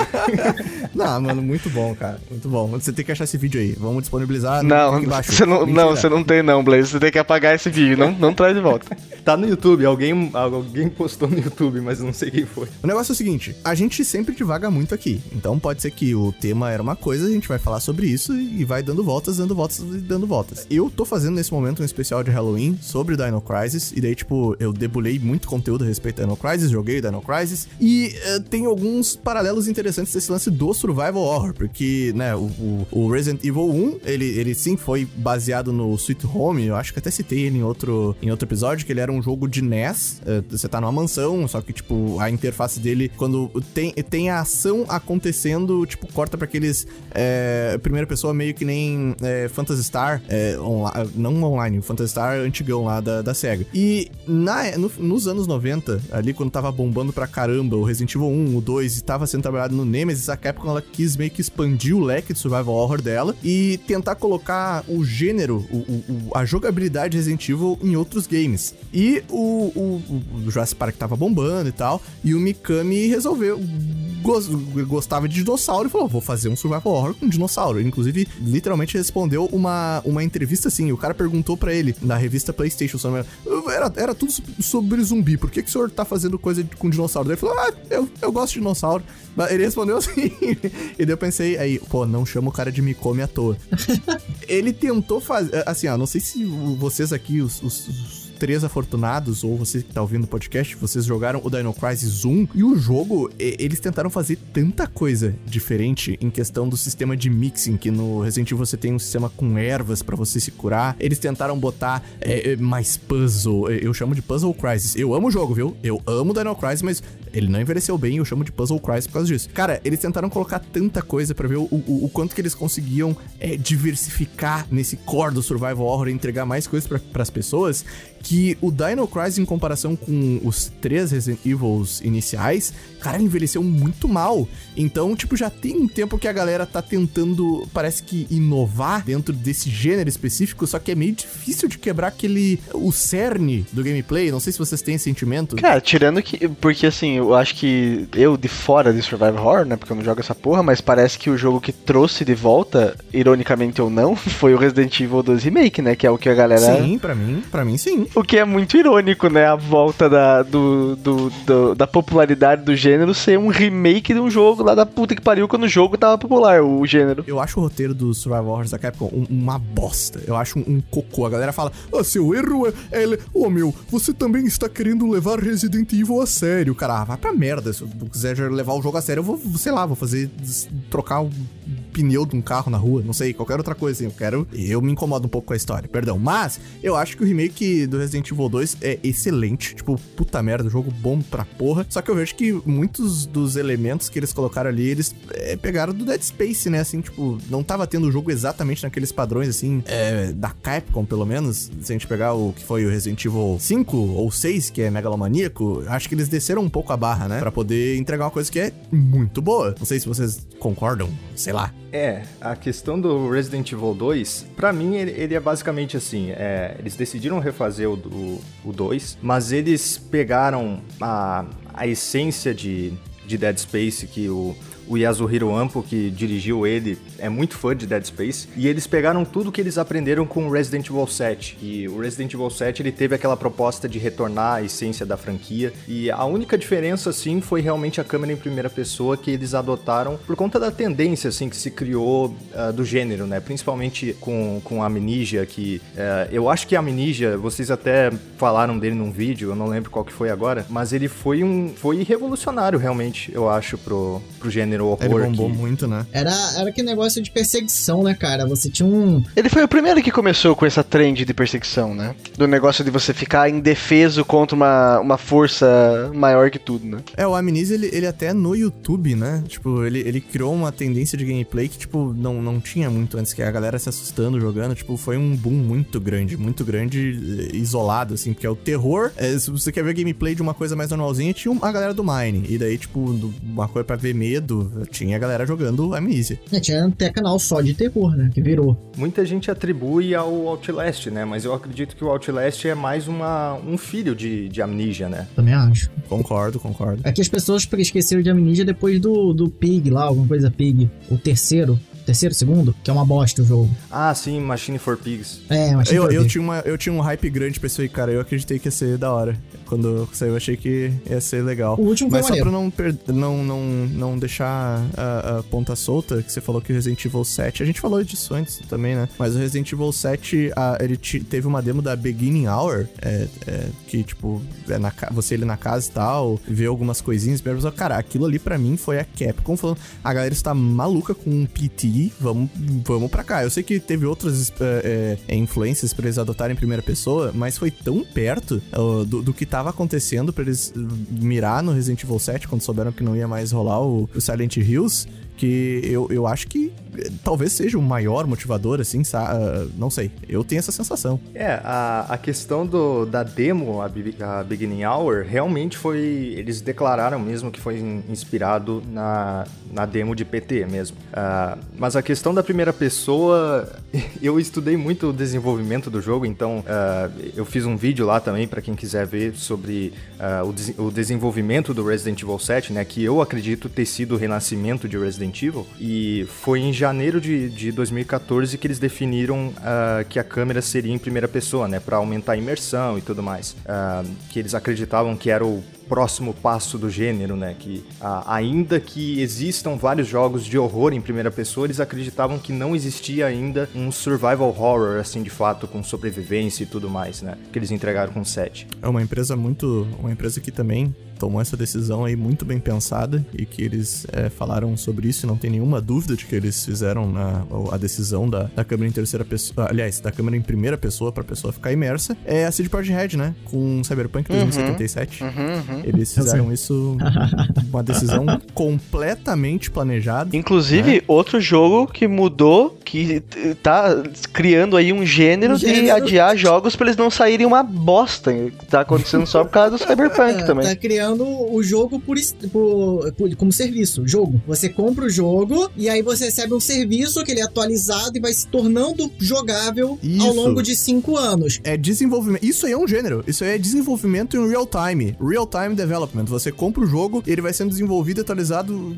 não, mano, muito bom, cara. Muito bom. Você tem que achar esse vídeo aí. Vamos disponibilizar não, embaixo. Você não, não, você não tem não, Blaze. Você tem que apagar esse vídeo. Não, não traz de volta. tá no YouTube. Alguém, alguém postou no YouTube, mas não sei quem foi. O negócio é o seguinte. A gente sempre divaga muito aqui. Então pode ser que o tema era uma coisa, a gente vai falar sobre isso e vai dando voltas, dando voltas e dando voltas. Eu tô fazendo nesse momento um especial de Halloween sobre o Dino Crisis, e daí, tipo, eu debulei muito conteúdo a respeito do Dino Crisis, joguei Dino Crisis, e uh, tem alguns paralelos interessantes desse lance do Survival Horror, porque, né, o, o, o, Resident Evil 1, ele, ele sim foi baseado no Sweet Home, eu acho que até citei ele em outro, em outro episódio, que ele era um jogo de NES, uh, você tá numa mansão, só que, tipo, a interface dele, quando tem, tem a ação acontecendo, tipo, corta para aqueles é, primeira pessoa meio que nem é, Phantasy Star, é, não online, Phantasy antigão lá da, da SEGA. E na, no, nos anos 90, ali quando tava bombando pra caramba o Resident Evil 1, o 2 e tava sendo trabalhado no Nemesis, a Capcom ela quis meio que expandir o leque de survival horror dela e tentar colocar o gênero, o, o, a jogabilidade de Resident Evil em outros games. E o, o, o Jurassic Park tava bombando e tal, e o Mikami resolveu gostava de dinossauro e falou: vou fazer um survival horror com dinossauro. Inclusive, literalmente respondeu uma, uma entrevista assim. O cara perguntou para ele na revista PlayStation, era, era tudo sobre zumbi. Por que, que o senhor tá fazendo coisa com dinossauro? Daí ele falou: Ah, eu, eu gosto de dinossauro. Ele respondeu assim. e daí eu pensei, aí, pô, não chama o cara de me come à toa. ele tentou fazer. Assim, ó, não sei se vocês aqui, os, os, os três afortunados, ou você que tá ouvindo o podcast, vocês jogaram o Dino Crisis 1, e o jogo, eles tentaram fazer tanta coisa diferente em questão do sistema de mixing, que no Resident Evil você tem um sistema com ervas para você se curar. Eles tentaram botar é, mais puzzle, eu chamo de Puzzle Crisis. Eu amo o jogo, viu? Eu amo Dino Crisis, mas ele não envelheceu bem, eu chamo de Puzzle Crisis por causa disso. Cara, eles tentaram colocar tanta coisa para ver o, o, o, quanto que eles conseguiam é, diversificar nesse core do Survival Horror e entregar mais coisas para as pessoas, que o Dino Crisis, em comparação com os três Resident Evils iniciais, cara, envelheceu muito mal. Então, tipo, já tem um tempo que a galera tá tentando, parece que inovar dentro desse gênero específico, só que é meio difícil de quebrar aquele. o cerne do gameplay. Não sei se vocês têm esse sentimento. Cara, tirando que. Porque assim, eu acho que eu de fora de Survival Horror, né? Porque eu não jogo essa porra, mas parece que o jogo que trouxe de volta, ironicamente ou não, foi o Resident Evil 2 Remake, né? Que é o que a galera. Sim, para mim, para mim sim. O que é muito irônico, né? A volta da, do, do, do, da popularidade do gênero ser um remake de um jogo lá da puta que pariu quando o jogo tava popular, o gênero. Eu acho o roteiro do Survival Horrors da Capcom um, uma bosta. Eu acho um, um, cocô. A galera fala, ah, seu erro é... é... Oh, meu, você também está querendo levar Resident Evil a sério. Cara, ah, vai pra merda. Se eu quiser levar o jogo a sério, eu vou, sei lá, vou fazer... trocar o pneu de um carro na rua, não sei, qualquer outra coisa assim. Eu quero... Eu me incomodo um pouco com a história, perdão. Mas, eu acho que o remake do Resident Evil 2 é excelente. Tipo, puta merda, jogo bom pra porra. Só que eu vejo que muitos dos elementos que eles colocaram ali, eles é, pegaram do Dead Space, né? Assim, tipo, não tava tendo o jogo exatamente naqueles padrões, assim, é, da Capcom, pelo menos. Se a gente pegar o que foi o Resident Evil 5 ou 6, que é megalomaníaco, acho que eles desceram um pouco a barra, né? Pra poder entregar uma coisa que é muito boa. Não sei se vocês concordam, sei lá. É, a questão do Resident Evil 2, para mim ele, ele, é basicamente assim, é, eles decidiram refazer o, o, o 2, mas eles pegaram a, a essência de, de Dead Space que o, o Yasuhiro Ampo, que dirigiu ele, é muito fã de Dead Space, e eles pegaram tudo que eles aprenderam com Resident Evil 7. E o Resident Evil 7 ele teve aquela proposta de retornar à essência da franquia, e a única diferença assim foi realmente a câmera em primeira pessoa que eles adotaram por conta da tendência assim que se criou uh, do gênero, né? Principalmente com, com a Amnesia, que uh, eu acho que a Amnesia, vocês até falaram dele num vídeo, eu não lembro qual que foi agora, mas ele foi um foi revolucionário realmente, eu acho pro, pro gênero gênero horror. Ele bombou que... muito, né? Era, era aquele negócio de perseguição, né, cara? Você tinha um. Ele foi o primeiro que começou com essa trend de perseguição, né? Do negócio de você ficar indefeso contra uma, uma força maior que tudo, né? É, o Amnesia, ele, ele até no YouTube, né? Tipo, ele, ele criou uma tendência de gameplay que, tipo, não, não tinha muito antes, que a galera se assustando jogando. Tipo, foi um boom muito grande, muito grande, eh, isolado, assim, porque é o terror. É, se você quer ver gameplay de uma coisa mais normalzinha, tinha a galera do Mine. E daí, tipo, uma coisa pra ver medo, tinha a galera jogando Amnesia. É, tinha até canal só de terror, né? Que virou. Muita gente atribui ao Outlast, né? Mas eu acredito que o Outlast é mais uma, um filho de, de Amnesia, né? Também acho. Concordo, concordo. É que as pessoas esqueceram de Amnesia depois do, do Pig lá, alguma coisa Pig. O terceiro terceiro, segundo, que é uma bosta o jogo. Ah, sim, Machine for Pigs. É, Machine eu, for eu Pigs. Tinha uma, eu tinha um hype grande pra isso aí, cara. Eu acreditei que ia ser da hora. Quando saiu, eu achei que ia ser legal. O último Mas só pra não, não, não, não deixar a, a, ponta solta, que você falou que o Resident Evil 7... A gente falou disso antes também, né? Mas o Resident Evil 7, a, ele teve uma demo da Beginning Hour, é, é, que, tipo, é na, você ele na casa e tal, vê algumas coisinhas, mas, cara, aquilo ali pra mim foi a Capcom falando, a galera está maluca com um PT vamos, vamos pra cá. Eu sei que teve outras é, é, influências pra eles adotarem em primeira pessoa, mas foi tão perto do, do, que tava acontecendo pra eles mirar no Resident Evil 7 quando souberam que não ia mais rolar o, o Silent Hills que eu, eu acho que eh, talvez seja o maior motivador, assim, uh, não sei. Eu tenho essa sensação. É, a, a questão do, da demo, a, a Beginning Hour, realmente foi. Eles declararam mesmo que foi inspirado na, na demo de PT mesmo. Uh, mas a questão da primeira pessoa, eu estudei muito o desenvolvimento do jogo, então uh, eu fiz um vídeo lá também para quem quiser ver sobre o, des o desenvolvimento do Resident Evil 7, né? Que eu acredito ter sido o renascimento de Resident Resident Evil. E foi em janeiro de, de 2014 que eles definiram uh, que a câmera seria em primeira pessoa, né? Para aumentar a imersão e tudo mais. Uh, que eles acreditavam que era o próximo passo do gênero, né? Que a, ainda que existam vários jogos de horror em primeira pessoa, eles acreditavam que não existia ainda um survival horror, assim, de fato, com sobrevivência e tudo mais, né? Que eles entregaram com 7. É uma empresa muito. Uma empresa que também tomou essa decisão aí muito bem pensada e que eles é, falaram sobre isso e não tem nenhuma dúvida de que eles fizeram na, a decisão da, da câmera em terceira pessoa, aliás, da câmera em primeira pessoa pra pessoa ficar imersa, é a CD Projekt Red, né? Com Cyberpunk 2077. Uhum, uhum. Eles fizeram isso uma decisão completamente planejada. Inclusive, né? outro jogo que mudou, que t- tá criando aí um gênero, Um de gênero. adiar jogos pra eles não saírem uma bosta. Tá acontecendo só por causa do Cyberpunk É, também. Tá criando o jogo por, por- por- como serviço. Jogo. Você compra o jogo e aí você recebe um serviço que ele é atualizado e vai se tornando jogável ao Isso. longo de cinco anos. É desenvolvimento. Isso aí é um gênero. Isso aí é desenvolvimento em real time. Real time development. Você compra o jogo e ele vai sendo desenvolvido e atualizado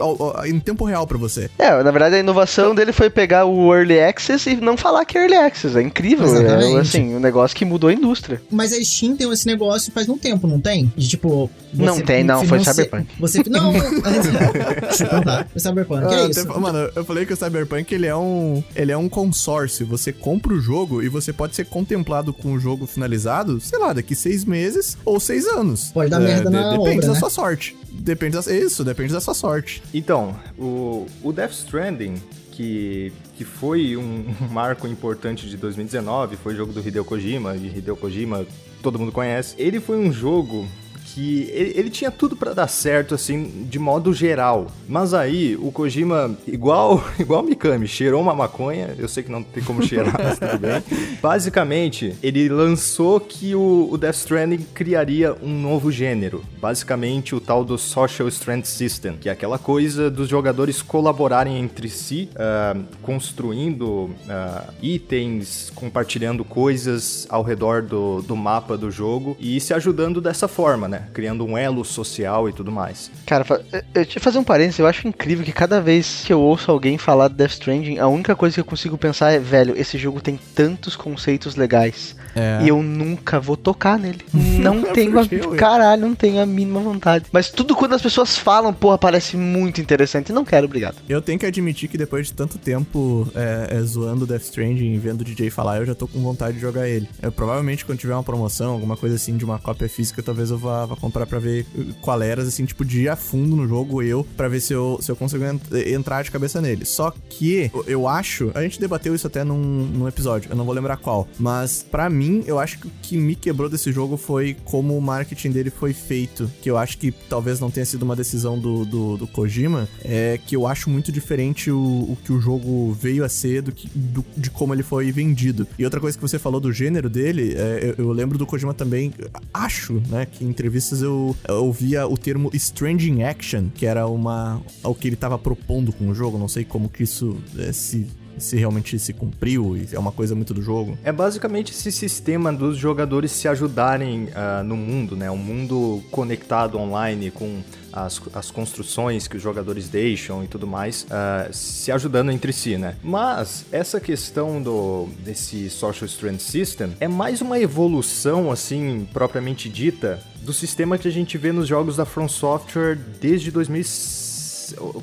ao- ao- em tempo real pra você. É, na verdade a inovação dele foi pegar o Early Access e não falar que é Early Access. É incrível. É assim, um negócio que mudou a indústria. Mas a Steam tem esse negócio faz um tempo, não tem? De tipo. Não você tem, não, foi Cyberpunk. Você. Não, eu contar. Foi Cyberpunk. Ah, é até isso. Mano, eu falei que o Cyberpunk ele é um, ele é um consórcio. Você compra o jogo e você pode ser contemplado com o jogo finalizado, sei lá, daqui seis meses ou seis anos. Pode dar merda na Depende obra, da né? sua sorte. Depende da, isso, depende da sua sorte. Então, o, o Death Stranding, que, que foi um, um marco importante de 2019, foi o jogo do Hideo Kojima, e Hideo Kojima todo mundo conhece. Ele foi um jogo que ele, ele tinha tudo pra dar certo, assim, de modo geral. Mas aí, o Kojima, igual igual o Mikami, cheirou uma maconha, eu sei que não tem como cheirar, mas tudo bem. Basicamente, ele lançou que o, o Death Stranding criaria um novo gênero. Basicamente, o tal do Social Strand System, que é aquela coisa dos jogadores colaborarem entre si, ah, construindo ah, itens, compartilhando coisas ao redor do, do mapa do jogo e se ajudando dessa forma, né? Criando um elo social e tudo mais. Cara, fa- eu- eu eu fazer um parênteses, eu acho incrível que cada vez que eu ouço alguém falar de Death Stranding, a única coisa que eu consigo pensar é, velho, esse jogo tem tantos conceitos legais É. e eu nunca vou tocar nele. Não tenho a, caralho, não tenho a mínima vontade. Mas tudo quando as pessoas falam, porra, parece muito interessante. Não quero, obrigado. Eu tenho que admitir que depois de tanto tempo é, é, zoando Death Stranding e vendo o DJ falar, eu já tô com vontade de jogar ele. Eu, provavelmente quando tiver uma promoção, alguma coisa assim de uma cópia física, talvez eu vá, vá comprar pra ver qual era, assim, tipo, de ir a fundo no jogo eu, pra ver se eu, se eu consigo ent- entrar de cabeça nele. Só que eu, eu acho, a gente debateu isso até num, num episódio, eu não vou lembrar qual, mas pra mim, eu acho que o que me quebrou desse jogo foi como o marketing dele foi feito, que eu acho que talvez não tenha sido uma decisão do, do, do Kojima, é que eu acho muito diferente o, o que o jogo veio a ser do que, do- de como ele foi vendido. E outra coisa que você falou do gênero dele, é, eu, eu lembro do Kojima também, acho, né, que em entrevistas eu, eu ouvia o termo Stranding Action, que era uma o que ele tava propondo com o jogo, não sei como que isso é, se se realmente se cumpriu e é uma coisa muito do jogo. É basicamente esse sistema dos jogadores se ajudarem ah, no mundo, né? Um mundo conectado online com as, as construções que os jogadores deixam e tudo mais, ah, se ajudando entre si, né? Mas essa questão do desse Social Strand System é mais uma evolução, assim, propriamente dita, do sistema que a gente vê nos jogos da From Software desde 2006.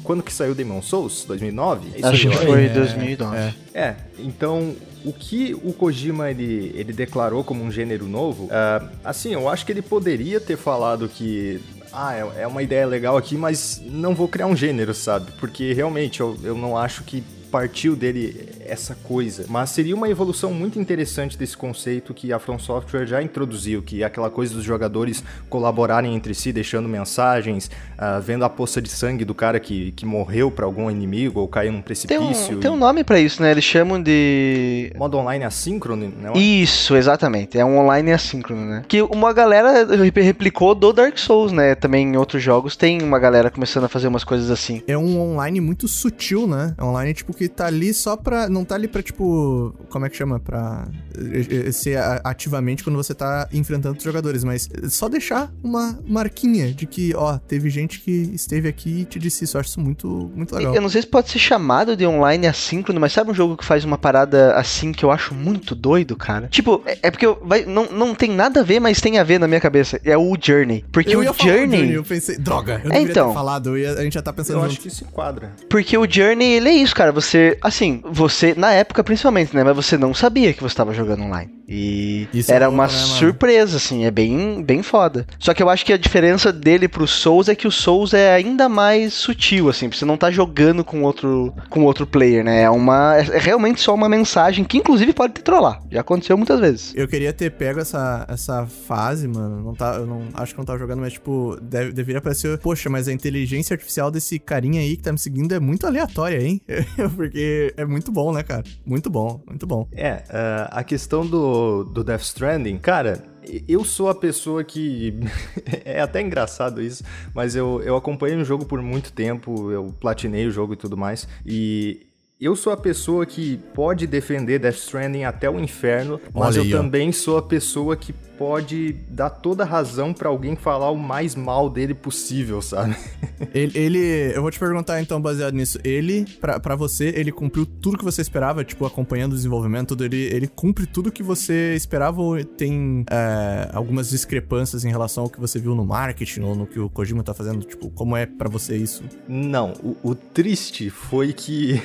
Quando que saiu Demon Souls? 2009? É isso Acho que foi É, 2009. é. É, então o que o Kojima ele, ele declarou como um gênero novo, ah, assim, eu acho que ele poderia ter falado que ah, é, é uma ideia legal aqui, mas não vou criar um gênero, sabe? Porque realmente eu, eu não acho que partiu dele essa coisa. Mas seria uma evolução muito interessante desse conceito que a From Software já introduziu, que é aquela coisa dos jogadores colaborarem entre si, deixando mensagens, ah, vendo a poça de sangue do cara que, que morreu pra algum inimigo ou caiu num Tem precipício. um, tem um e- nome pra isso, né? Eles chamam de. Modo online assíncrono, não é? Isso, exatamente. É um online assíncrono, né? Que uma galera rep- replicou do Dark Souls, né? Também em outros jogos tem uma galera começando a fazer umas coisas assim. É um online muito sutil, né? É um online, tipo, que tá ali só pra. Não tá ali pra, tipo. Como é que chama? Pra eh, eh, ser ativamente quando você tá enfrentando os jogadores, mas só deixar uma marquinha de que, ó, teve gente que esteve aqui e te disse isso. Eu acho isso muito, muito legal. Eu não sei se pode ser chamado de online assíncrono, mas sabe um jogo que faz uma parada assim que eu acho muito doido, cara? Tipo, é, é porque eu, vai, não, não tem nada a ver, mas tem a ver na minha cabeça. É o Journey. Porque eu o ia falar do Journey. eu pensei, droga, eu É, deveria então. ter falado, eu ia- a gente já tá pensando Eu junto. acho que isso enquadra. Porque o Journey, ele é isso, cara. Você, assim, você, na época principalmente, né? Mas você não sabia que você tava jogando online. E Isso é era louco, uma né, surpresa, assim, é bem, bem foda. Só que eu acho que a diferença dele pro Souls é que o Souls é ainda mais sutil, assim. Você não tá jogando com outro, com outro player, né? É uma. É realmente só uma mensagem que, inclusive, pode te trollar. Já aconteceu muitas vezes. Eu queria ter pego essa, essa fase, mano. Não tá, eu não, acho que não tava jogando, mas, tipo, deve, deveria aparecer. Poxa, mas a inteligência artificial desse carinha aí que tá me seguindo é muito aleatória, hein? Porque é muito bom, né, cara? Muito bom, muito bom. É, ah, a questão do, do Death Stranding, cara, eu sou a pessoa que. é até engraçado isso, mas eu, eu acompanhei o jogo por muito tempo, eu platinei o jogo e tudo mais, e. Eu sou a pessoa que pode defender Death Stranding até o inferno, mas Olha eu aí, também sou a pessoa que pode dar toda razão pra alguém falar o mais mal dele possível, sabe? Ele, ele- eu vou te perguntar então, baseado nisso. Ele, pra, pra você, ele cumpriu tudo que você esperava, tipo, acompanhando o desenvolvimento, tudo, ele, ele cumpre tudo que você esperava ou tem é, algumas discrepâncias em relação ao que você viu no marketing ou no que o Kojima tá fazendo? Tipo, como é pra você isso? Não, o, o triste foi que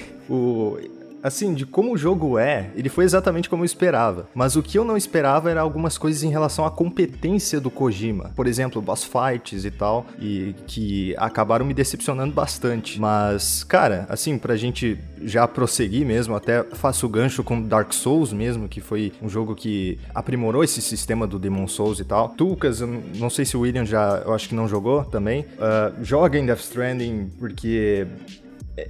Assim, de como o jogo é, ele foi exatamente como eu esperava. Mas o que eu não esperava era algumas coisas em relação à competência do Kojima. Por exemplo, boss fights e tal, e que acabaram me decepcionando bastante. Mas, cara, assim, pra gente já prosseguir mesmo, até faço o gancho com Dark Souls mesmo, que foi um jogo que aprimorou esse sistema do Demon Souls e tal. Tulkas, eu não- sei se o William já, eu acho que não jogou também. Ah, joga em Death Stranding, porque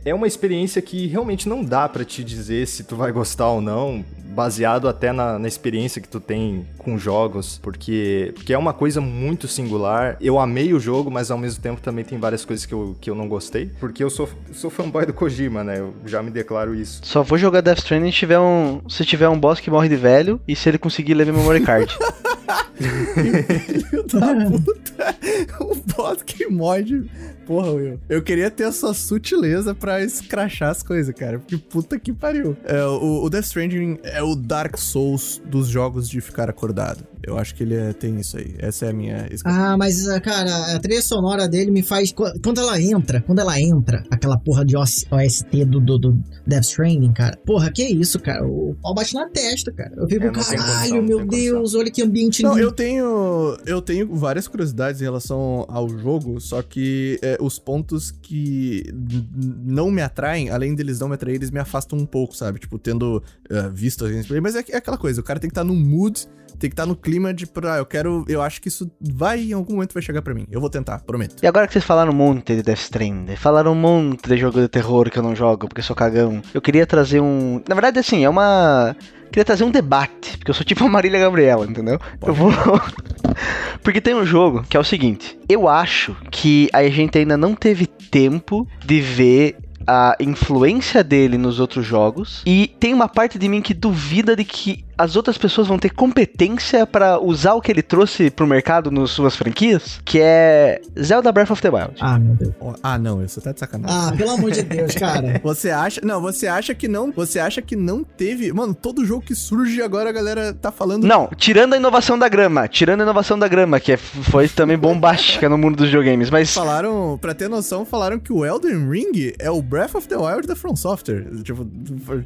é uma experiência que realmente não dá pra te dizer se tu vai gostar ou não, baseado até na, na experiência que tu tem com jogos, porque, porque é uma coisa muito singular. Eu amei o jogo, mas ao mesmo tempo também tem várias coisas que eu, que eu não gostei, porque eu sou, sou fanboy do Kojima, né? Eu já me declaro isso. Só vou jogar Death Stranding se tiver um, se tiver um boss que morre de velho e se ele conseguir ler meu memory card. Filho da puta. o bot que mod. Porra, Will. Eu queria ter essa sutileza pra escrachar as coisas, cara. Porque puta que pariu. É, o, o Death Stranding é o Dark Souls dos jogos de ficar acordado. Eu acho que ele é- tem isso aí. Essa é a minha. Ah, mas, ah, cara, a trilha sonora dele me faz. qu- Quando ela entra, quando ela entra, aquela porra de OS OST do, do, do Death Stranding, cara. Porra, que isso, cara? O pau bate na testa, cara. Eu fico, É, caralho, condição, meu Deus, olha que ambiente Não, lindo. eu tenho. Eu tenho várias curiosidades em relação ao jogo, só que é, os pontos que não me atraem, além deles não me atrair, eles me afastam um pouco, sabe? Tipo, tendo é, visto a gameplay. Mas é, é aquela coisa, o cara tem que estar no mood, tem que estar no clima de. Pra, eu quero. Eu acho que isso vai, em algum momento, vai chegar pra mim. Eu vou tentar, prometo. E agora que vocês falaram um monte de Death Stranding, falaram um monte de jogo de terror que eu não jogo porque sou cagão, eu queria trazer um. Na verdade, assim, é uma. Queria trazer um debate, porque eu sou tipo a Marília Gabriela, entendeu? Eu vou. porque tem um jogo que é o seguinte: eu acho que a gente ainda não teve tempo de ver a influência dele nos outros jogos e tem uma parte de mim que duvida de que as outras pessoas vão ter competência pra usar o que ele trouxe pro mercado nas suas franquias, que é Zelda Breath of the Wild. Ah, meu Deus. Ah, não, você tá de sacanagem. Ah, pelo amor de Deus, cara. Você acha. Não, você acha que não. Você acha que não teve. Mano, todo jogo que surge agora a galera tá falando. Não, tirando a inovação da grama, tirando a inovação da grama, que é- foi também bombástica no mundo dos videogames, mas Falaram, pra ter noção, falaram que o Elden Ring é o Breath of the Wild da From Software. Tipo,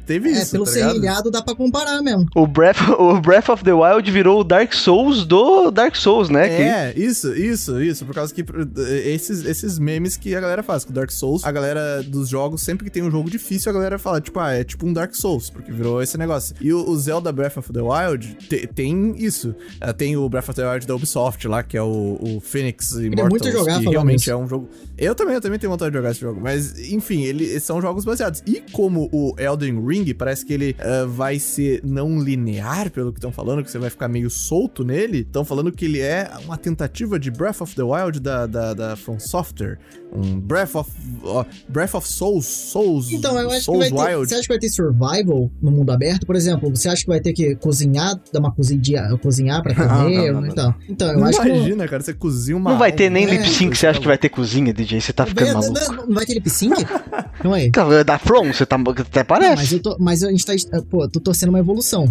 teve É, isso. pelo tá serrilhado dá pra comparar mesmo. o Breath, o Breath of the Wild virou o Dark Souls do Dark Souls, né? Que- É, isso, isso, isso. Por causa que esses, esses memes que a galera faz com Dark Souls, a galera dos jogos, sempre que tem um jogo difícil, a galera fala, tipo, ah, é tipo um Dark Souls, porque virou esse negócio. E o, o Zelda Breath of the Wild te- tem isso. Eh, tem o Breath of the Wild da Ubisoft lá, que é o, o Phoenix Immortals, muito jogar que realmente isso. é um jogo... Eu também, eu também tenho vontade de jogar esse jogo, mas, enfim, ele, são jogos baseados. E como o Elden Ring, parece que ele eh, vai ser não linear, pelo que estão falando, que você vai ficar meio solto nele. Estão falando que ele é uma tentativa de Breath of the Wild da, da, da From Software. Um Breath of, uh, Breath of Souls, Souls, Então, eu acho Souls que vai ter. Wild. Você acha que vai ter survival no mundo aberto? Por exemplo, você acha que vai ter que cozinhar, dar uma cozidinha, cozinhar pra comer? Não, não, não, então, então, eu acho que. não- Imagina, cara, você cozinha uma Não vai ter nem É, lip sync, você acha que vai ter cozinha, DJ? Você tá ficando Não, maluco. não, não vai ter lip sync? Calma aí. Então, é da From, você tá. Até Não, parece. mas, eu tô, mas a gente tá. Pô, eu tô torcendo uma evolução.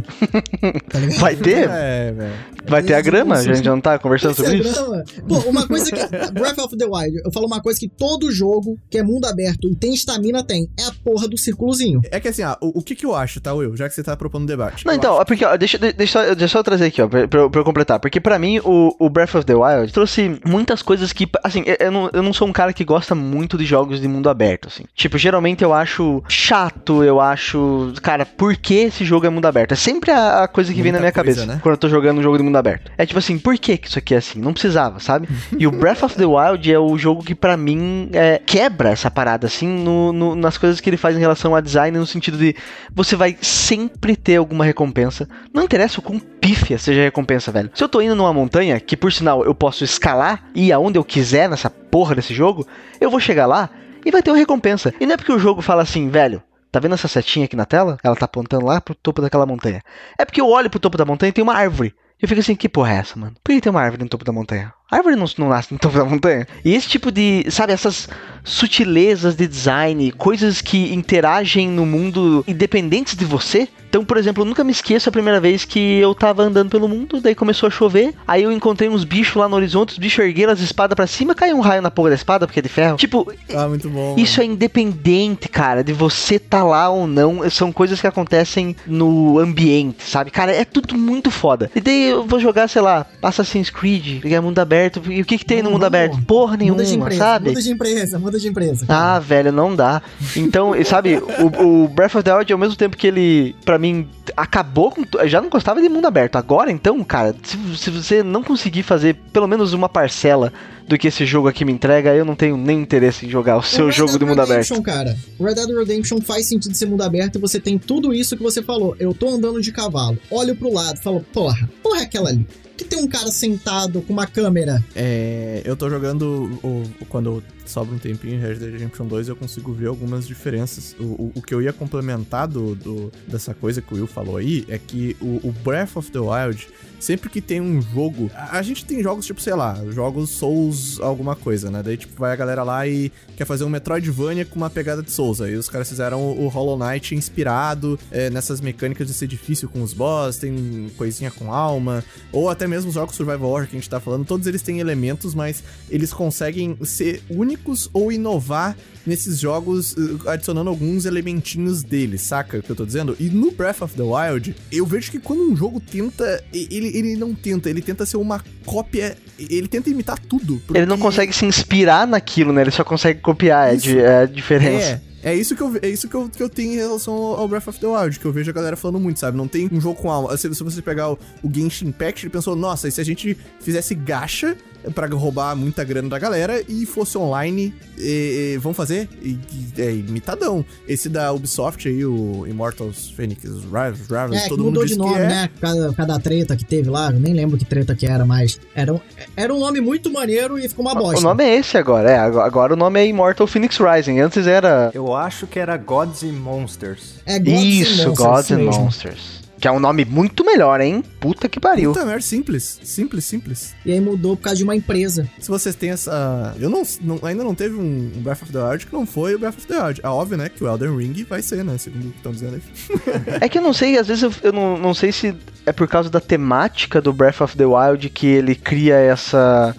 Tá ligado? Vai ter? É, velho. Vai ter a grama? A gente já não tá conversando sobre isso? Pô, uma coisa que. Breath of the Wild, eu falo uma coisa que todo jogo que é mundo aberto e tem estamina tem. É a porra do círculozinho. É que assim, ah, o, o que que eu acho, tá, Will? Já que você tá propondo um debate. Não, então, acho é porque, ó, deixa, de- deixa, só- deixa eu trazer aqui, ó, pra, pra eu- pra eu completar. Porque pra mim, o, o Breath of the Wild trouxe muitas coisas que, assim, eu, eu não, eu não sou um cara que gosta muito de jogos de mundo aberto, assim. Tipo, geralmente eu acho chato, eu acho. Cara, por que esse jogo é mundo aberto? É sempre a, a coisa que vem na Muita minha coisa, cabeça né? quando eu tô jogando um jogo de mundo aberto. É tipo assim, por que, que isso aqui é assim? Não precisava, sabe? E o Breath of the Wild é o jogo que pra mim é, quebra essa parada, assim, no, no- nas coisas que ele faz em relação a design, no sentido de você vai sempre ter alguma recompensa. Não interessa o quão pífia seja a recompensa, velho. Se eu tô indo numa montanha, que por sinal eu posso escalar e ir aonde eu quiser nessa porra desse jogo, eu vou chegar lá e vai ter uma recompensa. E não é porque o jogo fala assim, velho. Tá vendo essa setinha aqui na tela? Ela tá apontando lá pro topo daquela montanha. É porque eu olho pro topo da montanha e tem uma árvore. Eu fico assim, que porra é essa, mano? Por que tem uma árvore no topo da montanha? A árvore não, não nasce no topo da montanha. E esse tipo de, sabe, essas sutilezas de design, coisas que interagem no mundo independentes de você. Então, por exemplo, eu nunca me esqueço a primeira vez que eu tava andando pelo mundo, daí começou a chover, aí eu encontrei uns bichos lá no horizonte, os bichos ergueram as espadas pra cima, caiu um raio na porra da espada, porque é de ferro. Tipo, Ah, muito bom. isso é independente, cara, de você tá lá ou não. São coisas que acontecem no ambiente, sabe? Cara, é tudo muito foda. E daí eu vou jogar, sei lá, Assassin's Creed, pegar mundo aberto. E o que que tem no Não, mundo não. aberto? Porra nenhuma, empresa, sabe? muda de empresa, muda de empresa. Ah, velho, não dá. Então, sabe, o, o Breath of the Wild, ao mesmo tempo que ele, pra mim, acabou com. já não gostava de mundo aberto. Agora, então, cara, se, se você não conseguir fazer pelo menos uma parcela do que esse jogo aqui me entrega, eu não tenho nem interesse em jogar o seu jogo Dead de mundo aberto. Redemption, cara. Red Dead Redemption faz sentido ser mundo aberto e você tem tudo isso que você falou. Eu tô andando de cavalo, olho pro lado, falo, porra, porra é aquela ali. Que tem um cara sentado com uma câmera. É, eu tô jogando o, quando sobra um tempinho em Red Dead Redemption 2, eu consigo ver algumas diferenças. O, o, o que eu ia complementar do, do- dessa coisa que o Will falou aí é que o, o Breath of the Wild, sempre que tem um jogo, a, gente tem jogos tipo, sei lá, jogos Souls alguma coisa, né? Daí tipo vai a galera lá e quer fazer um Metroidvania com uma pegada de Souls. Aí os caras fizeram o, o Hollow Knight inspirado é, nessas mecânicas de ser difícil com os boss, tem coisinha com alma, ou até mesmo os jogos Survival Horror que a gente tá falando, todos eles têm elementos, mas eles conseguem ser únicos ou inovar nesses jogos, eh, adicionando alguns elementinhos deles, saca o que eu tô dizendo? E no Breath of the Wild, eu vejo que quando um jogo tenta, ele, ele não tenta, ele tenta ser uma cópia, ele tenta imitar tudo. Ele não porque- consegue se inspirar naquilo, né? Ele só consegue copiar, é, Isso. di- é a diferença. É. É isso, que eu, é isso que, eu, que eu tenho em relação ao ao Breath of the Wild, que eu vejo a galera falando muito, sabe? Não tem um jogo com alma. Se, se você pegar o, o Genshin Impact, ele pensou, nossa, e se a gente fizesse gacha pra roubar muita grana da galera e fosse online, e, e, vamos fazer? E, e- é imitadão. Esse da Ubisoft aí, o Immortals Phoenix Rise, Rise É, que todo mundo mudou diz de nome, que é. né? Cada, cada treta que teve lá, eu nem lembro que treta que era, mas era um, era um nome muito maneiro e ficou uma bosta. O nome é esse agora, é. Agora, agora o nome é Immortal Phoenix Rising. Antes era. Eu acho que era Gods and Monsters. É Gods and Isso, Monsters, Gods isso and mesmo. Monsters. Que é um nome muito melhor, hein? Puta que pariu. Puta merda, simples. Simples, simples. E aí mudou por causa de uma empresa. Se vocês têm essa. Eu não, não- ainda não teve um, um Breath of the Wild que não foi o Breath of the Wild. É óbvio, né? Que o Elden Ring vai ser, né? Segundo o que estão dizendo aí. É que eu não sei, às vezes eu, eu não, não sei se é por causa da temática do Breath of the Wild que ele cria essa.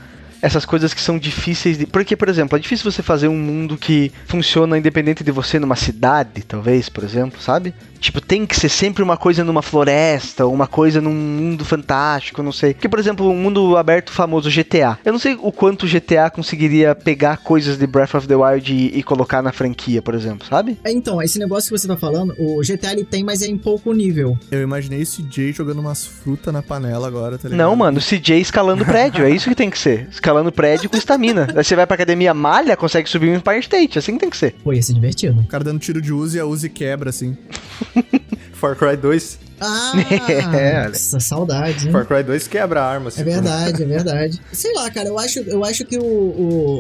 Essas coisas que são difíceis de. Porque, por exemplo, é difícil você fazer um mundo que funciona independente de você numa cidade, talvez, por exemplo, sabe? Tipo, tem que ser sempre uma coisa numa floresta, ou uma coisa num mundo fantástico, não sei. Porque, por exemplo, um mundo aberto famoso, GTA. Eu não sei o quanto o GTA conseguiria pegar coisas de Breath of the Wild e, e colocar na franquia, por exemplo, sabe? É, Então, esse negócio que você tá falando, o GTA ele tem, mas é em pouco nível. Eu imaginei esse Jay jogando umas frutas na panela agora, tá ligado? Não, mano, CJ escalando prédio, é isso que tem que ser. Escalando prédio com estamina. Aí você vai pra academia, malha, consegue subir um Empire State, assim que tem que ser. Pô, ia ser divertido. O cara dando tiro de Uzi e a Uzi quebra, assim. Far Cry 2. Ah, É, nossa, saudade, hein? Far Cry 2 quebra a arma. É verdade, é verdade. Sei lá, cara, eu acho, eu acho que o,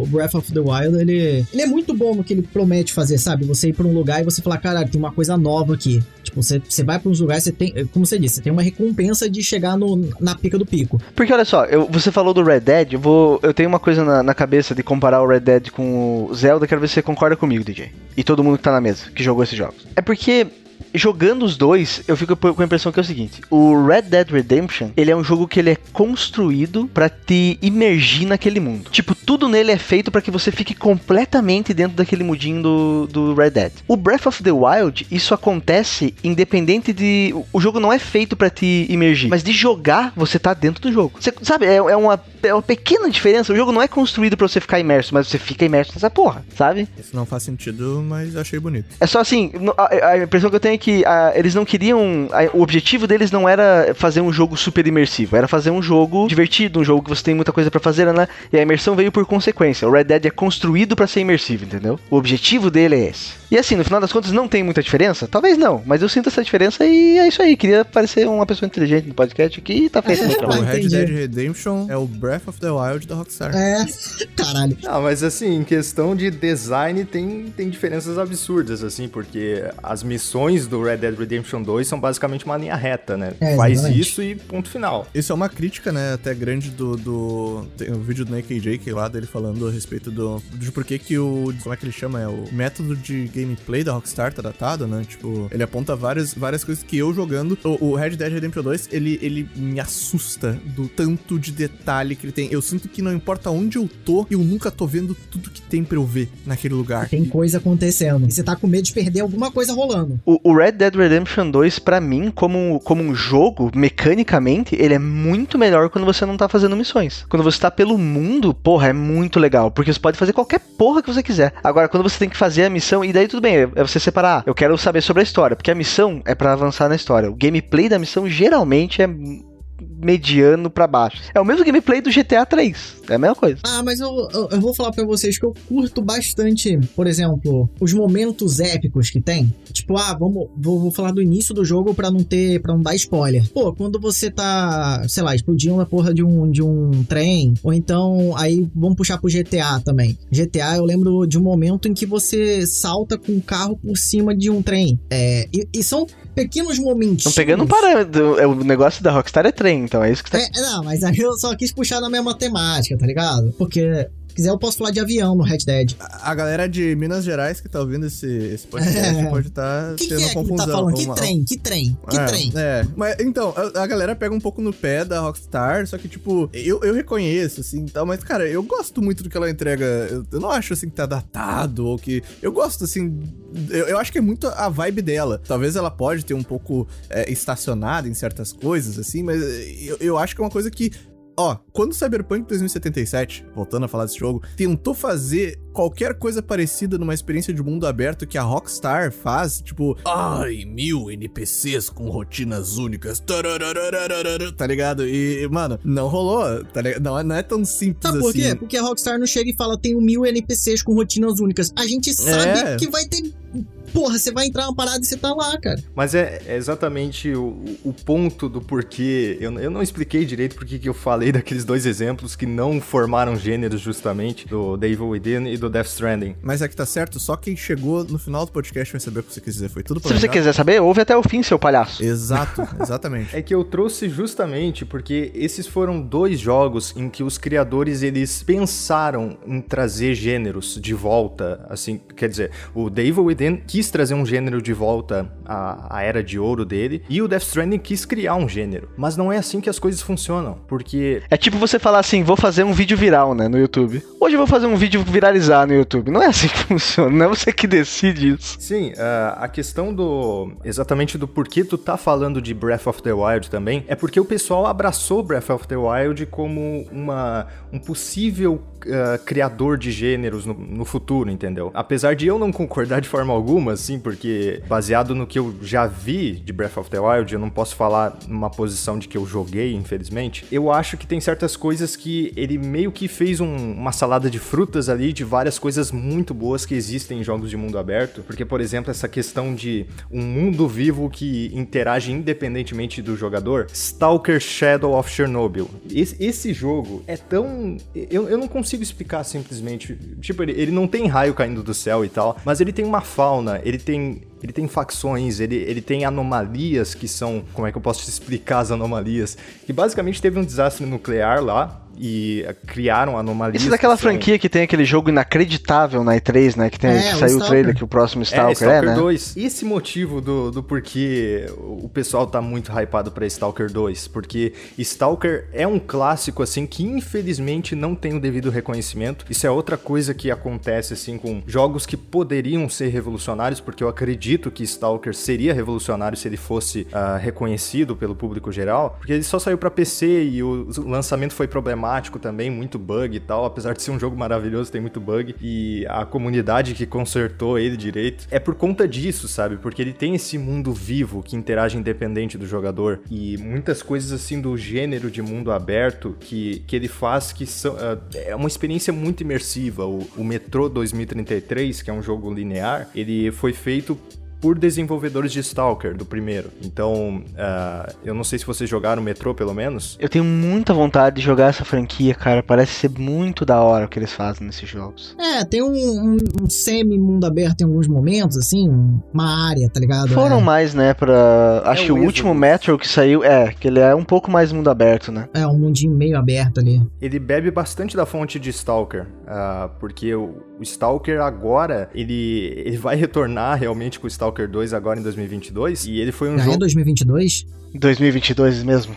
o Breath of the Wild, ele, ele é muito bom no que ele promete fazer, sabe? Você ir pra um lugar e você falar, caralho, tem uma coisa nova aqui. Tipo, você, você vai pra uns lugares, você tem, como você disse, você tem uma recompensa de chegar no, na pica do pico. Porque olha só, eu- você falou do Red Dead, eu, vou, eu tenho uma coisa na, na cabeça de comparar o Red Dead com o Zelda, quero ver se você concorda comigo, DJ. E todo mundo que tá na mesa, que jogou esses jogos. É porque. Jogando os dois, eu fico com a impressão que é o seguinte: o Red Dead Redemption, ele é um jogo que ele é construído pra te imergir naquele mundo. Tipo, tudo nele é feito pra que você fique completamente dentro daquele mundinho do, do Red Dead. O Breath of the Wild, isso acontece independente de. o- jogo não é feito pra te imergir, mas de jogar, você tá dentro do jogo. Você, sabe, é, é uma, é uma pequena diferença. O jogo não é construído pra você ficar imerso, mas você fica imerso nessa porra, sabe? Isso não faz sentido, mas achei bonito. É só assim, a, a impressão que eu tenho é que ah, eles não queriam. a- o objetivo deles não era fazer um jogo super imersivo, era fazer um jogo divertido, um jogo que você tem muita coisa pra fazer, né? E a imersão veio por consequência. O Red Dead é construído pra ser imersivo, entendeu? O objetivo dele é esse. E assim, no final das contas, não tem muita diferença? Talvez não, mas eu sinto essa diferença e é isso aí. Queria parecer uma pessoa inteligente no podcast aqui e tá feito o meu O. Red. Dead Redemption é o Breath of the Wild da Rockstar. É, caralho. Ah, mas assim, em questão de design tem, tem diferenças absurdas, assim, porque as missões do Red Dead Redemption 2 são basicamente uma linha reta, né? É, Faz isso e ponto final. Isso é uma crítica, né, até grande do, do... Tem um vídeo do Naked Jake lá dele falando a respeito do... De por que que o... Como é que ele chama? É o método de gameplay da Rockstar tá datado, né? Tipo, ele aponta várias, várias coisas que eu jogando... O, o Red Dead Redemption 2, ele, ele me assusta do tanto de detalhe que ele tem. Eu sinto que não importa onde eu tô, eu nunca tô vendo tudo que tem pra eu ver naquele lugar. Tem coisa acontecendo. E você tá com medo de perder alguma coisa rolando. O, o Red Dead Redemption 2, pra mim, como, como um jogo, mecanicamente, ele é muito melhor quando você não tá fazendo missões. Quando você tá pelo mundo, porra, é muito legal. Porque você pode fazer qualquer porra que você quiser. Agora, quando você tem que fazer a missão, e daí tudo bem, é você separar. Eu quero saber sobre a história, porque a missão é pra avançar na história. O gameplay da missão geralmente é mediano pra baixo. É o mesmo gameplay do GTA 3. É a mesma coisa. Ah, mas eu, eu, eu vou falar pra vocês que eu curto bastante, por exemplo, os momentos épicos que tem. Tipo, ah, vamos, vou, vou falar do início do jogo pra não ter, para não dar spoiler. Pô, quando você tá, sei lá, explodindo a porra de um, de um trem, ou então, aí vamos puxar pro GTA também. GTA, eu lembro de um momento em que você salta com o carro por cima de um trem. É, e, e são pequenos momentos. Estão pegando um parâmetro. é, O negócio da Rockstar é trem, então é isso que tá. É, não, mas aí eu só quis puxar na mesma temática, tá ligado? Porque, quiser, eu posso falar de avião no Red Dead. A a galera de Minas Gerais que tá ouvindo esse, esse podcast É. pode estar O que, que tendo é que confusão. tá falando? Que trem? Que trem? Que é, trem? É, mas então, a, a galera pega um pouco no pé da Rockstar, só que, tipo, eu, eu reconheço, assim, tal, mas, cara, eu gosto muito do que ela entrega. Eu, eu não acho, assim, que tá datado, ou que... Eu gosto, assim, eu, eu acho que é muito a vibe dela. Talvez ela pode ter um pouco é, estacionada em certas coisas, assim, mas eu, eu acho que é uma coisa que... Ó, quando Cyberpunk 2077, voltando a falar desse jogo, tentou fazer qualquer coisa parecida numa experiência de mundo aberto que a Rockstar faz, tipo, ai, mil NPCs com rotinas únicas, tá ligado? E, mano, não rolou, tá ligado? Não, não é tão simples Sabe por assim. quê? Porque a Rockstar não chega e fala, tenho mil NPCs com rotinas únicas. A gente sabe É. que vai ter... Porra, você vai entrar numa parada e você tá lá, cara. Mas é, é exatamente o, o ponto do porquê. Eu, eu não expliquei direito porque que eu falei daqueles dois exemplos que não formaram gêneros justamente, do The Evil Within e do Death Stranding. Mas é que tá certo, só quem chegou no final do podcast vai saber o que você quis dizer. Foi tudo Se você planejado. quiser saber, ouve até o fim, seu palhaço. Exato, exatamente. É que eu trouxe justamente porque esses foram dois jogos em que os criadores eles pensaram em trazer gêneros de volta, assim, quer dizer, o The Evil Within quis trazer um gênero de volta à, à era de ouro dele e o Death Stranding quis criar um gênero. Mas não é assim que as coisas funcionam, porque É tipo você falar assim, vou fazer um vídeo viral, né, no YouTube. Hoje eu vou fazer um vídeo viralizar no YouTube. Não é assim que funciona, não é você que decide isso. Sim, ah, a questão do. Exatamente do porquê tu tá falando de Breath of the Wild também, é porque o pessoal abraçou Breath of the Wild como uma, um possível ah, criador de gêneros no, no futuro, entendeu? Apesar de eu não concordar de forma alguma, nenhuma, assim, porque baseado no que eu já vi de Breath of the Wild, eu não posso falar numa posição de que eu joguei, infelizmente. Eu acho que tem certas coisas que ele meio que fez um, uma salada de frutas ali de várias coisas muito boas que existem em jogos de mundo aberto. Porque, por exemplo, essa questão de um mundo vivo que interage independentemente do jogador. Stalker Shadow of Chernobyl. Esse, esse jogo é tão. Eu, eu não consigo explicar simplesmente. Tipo, ele, ele não tem raio caindo do céu e tal, mas ele tem uma fauna, ele tem ele tem facções, ele, ele tem anomalias que são. Como é que eu posso te explicar as anomalias? Que basicamente teve um desastre nuclear lá, e criaram anomalias. Isso é daquela franquia que tem aquele jogo inacreditável na E3, né? Que, tem, É, que saiu o trailer que o próximo Stalker é, é, Stalker né? 2. Esse motivo do, do porquê o pessoal tá muito hypado pra Stalker 2. Porque Stalker é um clássico, assim, que infelizmente não tem o devido reconhecimento. Isso é outra coisa que acontece, assim, com jogos que poderiam ser revolucionários, porque eu acredito que Stalker seria revolucionário se ele fosse ah, reconhecido pelo público geral. Porque ele só saiu pra PC e o lançamento foi problemático também, muito bug e tal. Apesar de ser um jogo maravilhoso, tem muito bug. E a comunidade que consertou ele direito. É por conta disso, sabe? Porque ele tem esse mundo vivo que interage independente do jogador. E muitas coisas assim do gênero de mundo aberto que, que ele faz que são, ah, é uma experiência muito imersiva. O, o Metro 2033, que é um jogo linear, ele foi feito por desenvolvedores de Stalker, do primeiro. Então, ah, eu não sei se vocês jogaram Metro, pelo menos. Eu tenho muita vontade de jogar essa franquia, cara. Parece ser muito da hora o que eles fazem nesses jogos. É, tem um, um- um semi-mundo aberto em alguns momentos, assim, uma área, tá ligado? Foram é, mais, né, pra... Acho É que o o último. Metro que saiu, é, que ele é um pouco mais mundo aberto, né? é, um mundinho meio aberto ali. Ele bebe bastante da fonte de Stalker, ah, porque o, o Stalker agora, ele, ele vai retornar realmente com o Stalker 2 agora em Um 2022, e ele foi um Já é jogo... 2022? 2022 mesmo.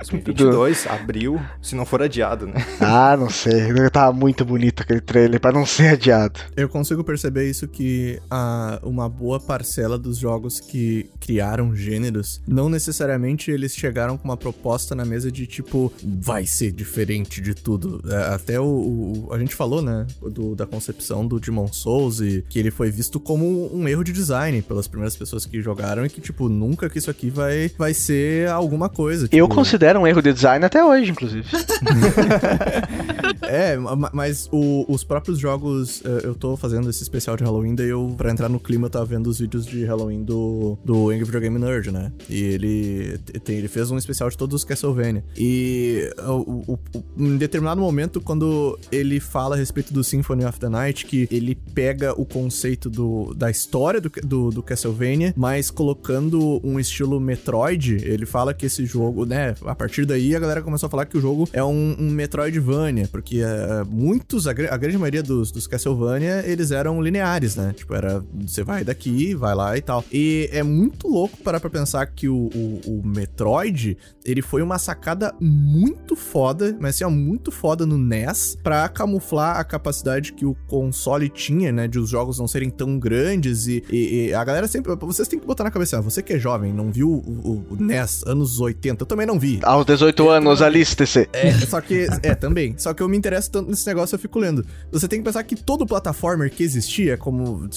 2022, abril, se não for adiado, né? ah, não sei. Tava muito bonito aquele trailer pra não ser adiado. Eu consigo perceber isso que a, uma boa parcela dos jogos que criaram gêneros, não necessariamente eles chegaram com uma proposta na mesa de tipo, vai ser diferente de tudo. É, Até o, o- a gente falou, né, do- da concepção do Demon Souls e que ele foi visto como um erro de design pelas primeiras pessoas que jogaram e que tipo, nunca que isso aqui vai, vai ser alguma coisa. Eu tipo, considero um erro de design até hoje, inclusive. É, ma- mas o- os próprios jogos, eh, eu tô fazendo esse especial de Halloween, daí eu, pra entrar no clima, eu tava vendo os vídeos de Halloween do, do Angry Video Game Nerd, né? E ele, te- tem- ele fez um especial de todos os Castlevania. E o- o- em determinado momento, quando ele fala a respeito do Symphony of the Night, que ele pega o conceito do, da história do, do, do Castlevania, mas colocando um estilo Metroid, ele fala que esse jogo, né? A partir daí a galera começou a falar que o jogo é um, um Metroidvania, porque eh, muitos, a, a grande maioria dos, dos Castlevania, eles eram lineares, né? Tipo, era você vai daqui, vai lá e tal. E é muito louco parar pra pensar que o, o, o Metroid, ele foi uma sacada muito foda, mas assim, ó, muito foda no NES, pra camuflar a capacidade que o console tinha, né? De os jogos não serem tão grandes e, e- e a galera sempre. Vocês têm que botar na cabeça, ó, você que é jovem, não viu o- o NES anos 80, eu também não vi. Aos 18 anos, aliste-se. É, só que. É, também. Só que eu me interesso tanto nesse negócio, eu fico lendo. Você tem que pensar que todo platformer que existia, como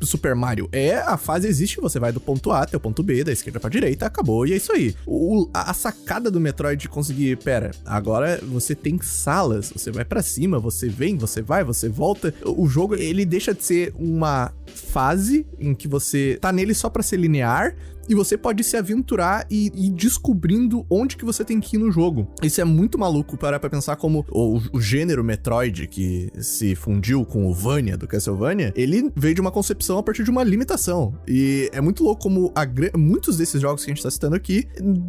Super Mario, é a fase existe, você vai do ponto A até o ponto B, da esquerda pra direita, acabou, e é isso aí. O, a, a sacada do Metroid de conseguir, pera, agora você tem salas, você vai pra cima, você vem, você vai, você volta. O jogo, ele deixa de ser uma fase em que você tá nele só pra ser linear e você pode se aventurar e ir descobrindo onde que você tem que ir no jogo. Isso é muito maluco para pra pensar como o, o gênero Metroid que se fundiu com o Vania do Castlevania, ele veio de uma concepção a partir de uma limitação. E é muito louco como a muitos desses jogos que a gente tá citando aqui,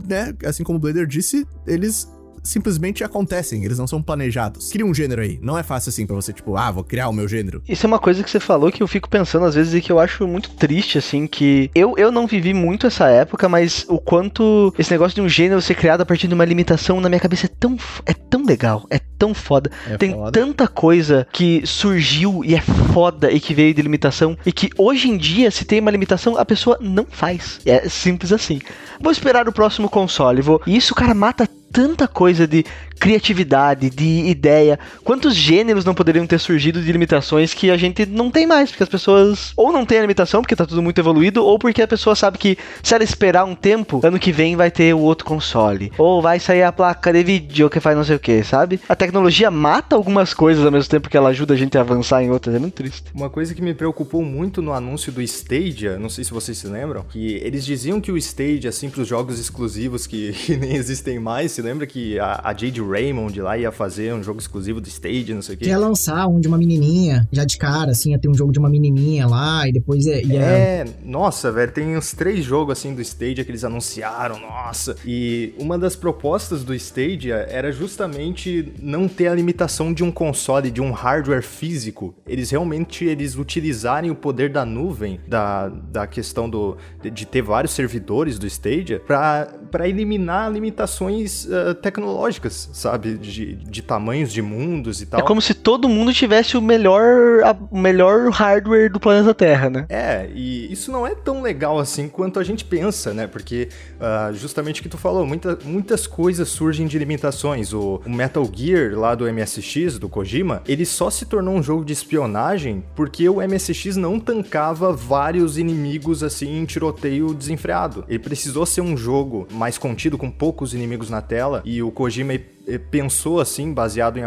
né, assim como o Blader disse, eles simplesmente acontecem, eles não são planejados. Cria um gênero aí. Não é fácil assim pra você, tipo, ah, vou criar o meu gênero. Isso é uma coisa que você falou que eu fico pensando às vezes e que eu acho muito triste, assim, que eu, eu não vivi muito essa época, mas o quanto esse negócio de um gênero ser criado a partir de uma limitação na minha cabeça é tão, é tão legal, é tão foda. É Tem foda. tanta coisa que surgiu e é foda e que veio de limitação e que hoje em dia, se tem uma limitação, a pessoa não faz. É simples assim. Vou esperar o próximo console, vou. E isso, cara, mata tanta coisa de criatividade, de ideia. Quantos gêneros não poderiam ter surgido de limitações que a gente não tem mais, porque as pessoas ou não têm a limitação, porque tá tudo muito evoluído, ou porque a pessoa sabe que se ela esperar um tempo, ano que vem vai ter o outro console. Ou vai sair a placa de vídeo que faz não sei o que, sabe? A tecnologia mata algumas coisas ao mesmo tempo que ela ajuda a gente a avançar em outras. É muito triste. Uma coisa que me preocupou muito no anúncio do Stadia, não sei se vocês se lembram, que eles diziam que o Stadia, assim, pros jogos exclusivos que, que nem existem mais, se lembra que a, a Jade Raymond lá ia fazer um jogo exclusivo do Stadia, não sei o que. Ia lançar um de uma menininha, já de cara, assim, ia ter um jogo de uma menininha lá, e depois ia... ia... É, nossa, velho, tem uns três jogos, assim, do Stadia que eles anunciaram, nossa. E uma das propostas do Stadia era justamente não ter a limitação de um console, de um hardware físico. Eles realmente, eles utilizarem o poder da nuvem, da, da questão do, de, de ter vários servidores do Stadia, para eliminar limitações uh, tecnológicas, sabe? De, de tamanhos de mundos e tal. É como se todo mundo tivesse o melhor, a, o melhor hardware do planeta Terra, né? É, e isso não é tão legal assim quanto a gente pensa, né? Porque uh, justamente o que tu falou, muita, muitas coisas surgem de limitações. O, o, Metal Gear lá do MSX, do Kojima, ele só se tornou um jogo de espionagem porque o MSX não tancava vários inimigos assim em tiroteio desenfreado. Ele precisou ser um jogo mais contido, com poucos inimigos na tela, e o Kojima pensou assim, baseado em,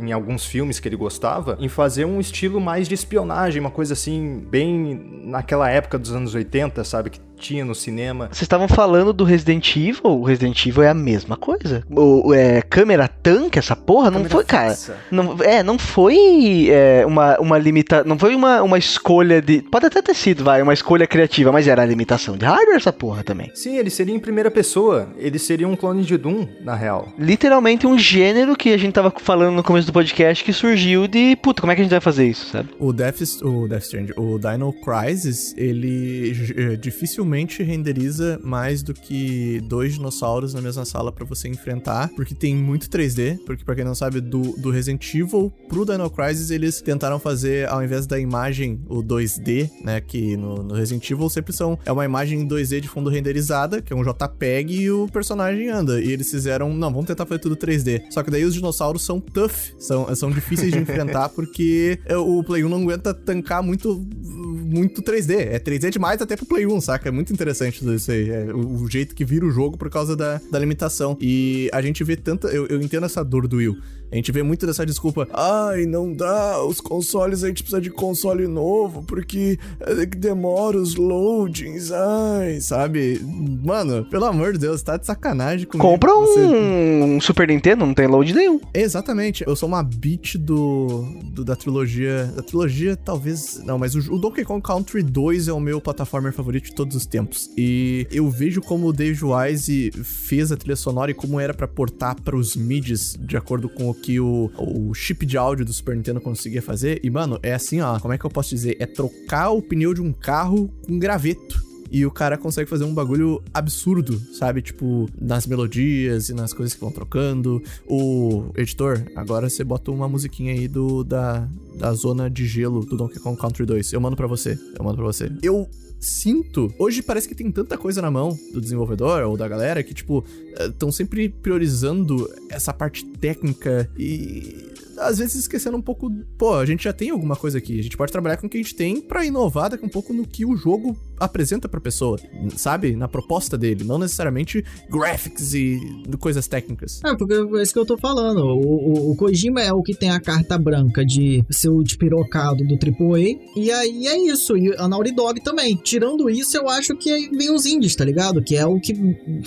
em, alguns filmes que ele gostava, em fazer um estilo mais de espionagem, uma coisa assim, bem naquela época dos anos 80, sabe? Que tinha no cinema. Vocês estavam falando do Resident Evil, o Resident Evil é a mesma coisa. O, é, câmera tanque, essa porra, não foi, cara. Não, é, não foi é, uma, uma limita, não foi uma, uma escolha de. Pode até ter sido, vai, uma escolha criativa, mas era a limitação de hardware essa porra também. Sim, ele seria em primeira pessoa. Ele seria um clone de Doom, na real. Literalmente um gênero que a gente tava falando no começo do podcast que surgiu de, puta, como é que a gente vai fazer isso, sabe? O Death, o Death Strange, o Dino Crisis, ele é, dificilmente renderiza mais do que dois dinossauros na mesma sala para você enfrentar, porque tem muito 3D, porque para quem não sabe, do, do Resident Evil pro Dino Crisis, eles tentaram fazer, ao invés da imagem, o 2D, né, que no, no Resident Evil sempre são, é uma imagem 2D de fundo renderizada, que é um JPEG e o personagem anda, e eles fizeram, não, vamos tentar fazer tudo 3D, só que daí os dinossauros são tough, são, são difíceis de enfrentar, porque o Play 1 não aguenta tancar muito, muito 3D, é 3D demais até pro Play 1, saca? muito interessante tudo isso aí. É, o, o, jeito que vira o jogo por causa da, da limitação. E a gente vê tanta. Eu, eu entendo essa dor do Will. A gente vê muito dessa desculpa. Ai, não dá, os consoles a gente precisa de console novo, porque é, demora os loadings, ai, sabe? Mano, pelo amor de Deus, tá de sacanagem comigo. Compra um, você... um Super Nintendo, não tem load nenhum. Exatamente. Eu sou uma beat do, do da trilogia. Da trilogia, talvez. Não, mas o, o Donkey Kong Country 2 é o meu plataforma favorito de todos os tempos. E eu vejo como o Dave Wise fez a trilha sonora e como era para portar para os midis de acordo com o que o, o chip de áudio do Super Nintendo conseguia fazer. E, mano, é assim, ó, como é que eu posso dizer? É trocar o pneu de um carro com graveto. E o cara consegue fazer um bagulho absurdo, sabe? Tipo, nas melodias e nas coisas que vão trocando. O editor, agora você bota uma musiquinha aí do da, da zona de gelo do Donkey Kong Country 2. Eu mando para você. Eu mando para você. Eu sinto. Hoje parece que tem tanta coisa na mão do desenvolvedor ou da galera que, tipo, estão sempre priorizando essa parte técnica e às vezes esquecendo um pouco, pô, a gente já tem alguma coisa aqui, a gente pode trabalhar com o que a gente tem para inovar daqui um pouco no que o jogo apresenta pra pessoa, sabe? Na proposta dele, não necessariamente graphics e coisas técnicas. É, porque é isso que eu tô falando. O, o, o Kojima é o que tem a carta branca de ser o despirocado do AAA, e aí é isso, e a Naughty Dog também. Tirando isso, eu acho que vem os indies, tá ligado? Que é o que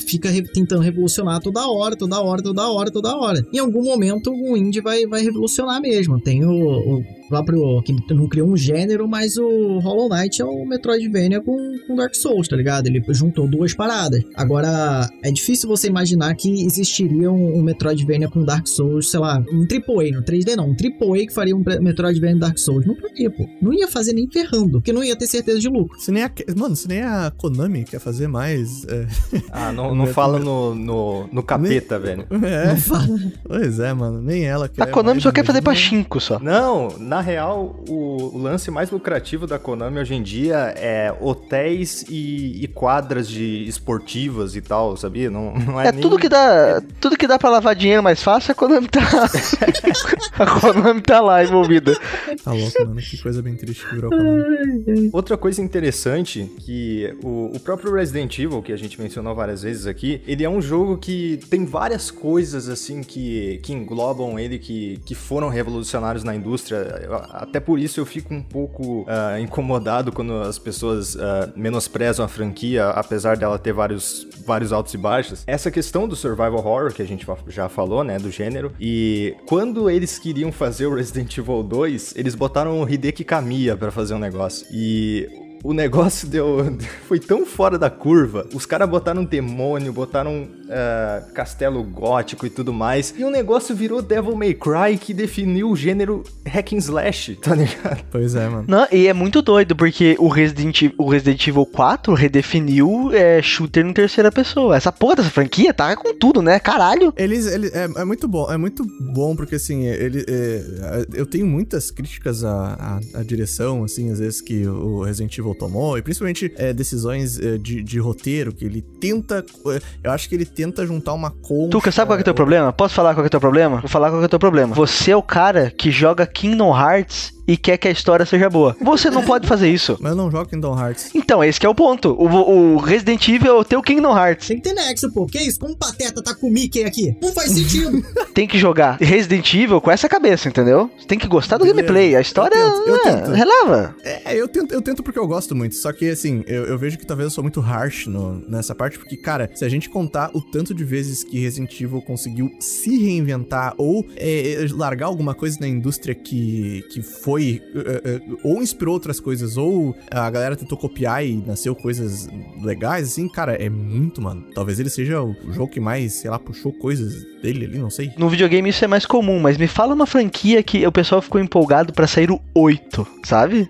fica re tentando revolucionar toda hora, toda hora, toda hora, toda hora. Em algum momento, o indie vai, vai revolucionar mesmo. Tem o, o próprio. que não criou um gênero, mas o Hollow Knight é o Metroidvania com, com Dark Souls, tá ligado? Ele juntou duas paradas. Agora, é difícil você imaginar que existiria um, um Metroidvania com Dark Souls, sei lá, um AAA, não 3D não, um AAA que faria um Metroidvania Dark Souls. Não faria, pô. Não ia fazer nem ferrando, porque não ia ter certeza de lucro. Se nem a, mano, se nem a Konami quer fazer mais. É... Ah, não, não fala no, no, no capeta, nem... velho. É. Não fala. Pois é, mano, nem ela quer. A Konami mais... só quer fazer pachinko só. Não, na real, o, o lance mais lucrativo da Konami hoje em dia é hotéis e, e quadras de esportivas e tal, sabia? Não, não é, É nem... tudo que dá, tudo que dá para lavar dinheiro mais fácil, a Konami tá a Konami tá lá envolvida. Tá louco, mano. Que coisa bem triste que virou Konami. Outra coisa interessante que o, o próprio Resident Evil, que a gente mencionou várias vezes aqui, ele é um jogo que tem várias coisas assim que, que englobam ele, que, que foram revolucionários na indústria. Até por isso eu fico um pouco ah, incomodado quando as pessoas ah, menosprezam a franquia, apesar dela ter vários, vários altos e baixos. Essa questão do survival horror, que a gente já falou, né, do gênero, e quando eles queriam fazer o Resident Evil 2, eles botaram o Hideki Kamiya pra fazer um negócio. E o negócio deu. Foi tão fora da curva. Os caras botaram um demônio, botaram ah, castelo gótico e tudo mais. E o negócio virou Devil May Cry que definiu o gênero hack and slash, tá ligado? Pois é, mano. Não, e é muito doido, porque o Resident, Evil- o Resident Evil 4 redefiniu é, shooter em terceira pessoa. Essa porra dessa franquia tá com tudo, né? Caralho. Eles, ele, é, é muito bom, é muito bom porque assim, ele, é, eu tenho muitas críticas à, à, à direção, assim, às vezes que o Resident Evil tomou, e principalmente é, decisões é, de, de roteiro, que ele tenta, é, eu acho que ele tenta juntar uma concha... Tuca, sabe qual é o teu problema? Posso falar qual é o teu problema? Vou falar qual é o teu problema. Você é o cara que joga Kingdom Hearts e quer que a história seja boa. Você não pode fazer isso. Mas eu não jogo Kingdom Hearts. Então, esse que é o ponto. O, o Resident Evil é o teu Kingdom Hearts. Tem que ter nexo, pô. Que isso? Como o Pateta tá com o Mickey aqui? Não faz sentido. Tem que jogar Resident Evil com essa cabeça, entendeu? Você tem que gostar do Beleza. gameplay. A história Eu tento, eu é, tento. releva. É, eu tento, eu tento porque eu gosto muito. Só que, assim, eu, eu vejo que talvez eu sou muito harsh no- nessa parte. Porque, cara, se a gente contar o tanto de vezes que Resident Evil conseguiu se reinventar ou é, largar alguma coisa na indústria que, que foi. É, é, ou inspirou outras coisas, ou a galera tentou copiar e nasceu coisas legais, assim, cara, é muito, mano. Talvez ele seja o jogo que mais, sei lá, puxou coisas dele ali, não sei. No videogame isso é mais comum, mas me fala uma franquia que o pessoal ficou empolgado pra sair o 8, sabe?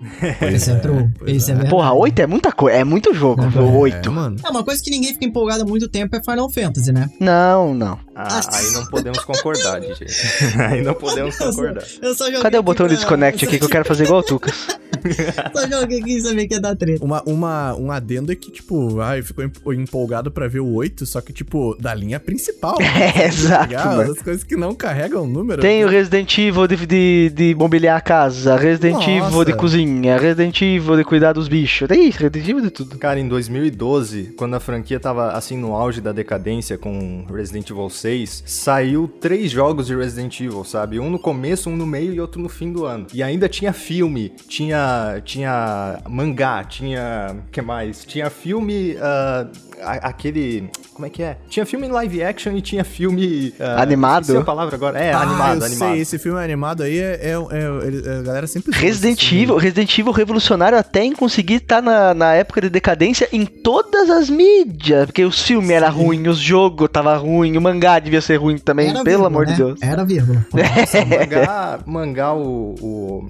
Entrou. pois é é. verdade. Porra, 8 é muita coisa, é muito jogo, É, o 8. É, mano. É uma coisa que ninguém fica empolgado há muito tempo é Final Fantasy, né? Não, não. Ah, aí não podemos concordar, gente. aí não podemos concordar. Eu só joguei Cadê o botão de desconnect aqui que eu quero fazer igual o Tucas? Só joguei aqui sabia que ia dar treta. Uma, uma, um adendo é que, tipo, ai, ficou em- empolgado pra ver o 8, só que, tipo, da linha principal. É, exato, Legal, mano. As coisas que não carregam número. Tem o Resident Evil de, de, de mobiliar a casa, Resident Nossa. Evil de cozinha, Resident Evil de cuidar dos bichos. Tem Resident Evil de tudo. Cara, em 2012, quando a franquia tava assim no auge da decadência com Resident Evil 6, saiu três jogos de Resident Evil, sabe? Um no começo, um no meio e outro no fim do ano. E ainda tinha filme, tinha tinha mangá, tinha que mais? Tinha filme a- aquele como é que é? Tinha filme em live action e tinha filme ah, Animado? a palavra agora? É, Ah, animado, eu animado. sei, esse filme animado aí é. é, é- ele- a galera sempre. Resident. Evil, Resident Evil revolucionário até em conseguir estar na, na época de decadência em todas as mídias. Porque os filmes eram ruins, os jogos tava ruim, o mangá devia ser ruim também, Era pelo vírgula, amor né? de Deus. Era vírgula. Nossa, mangá, mangá o, o-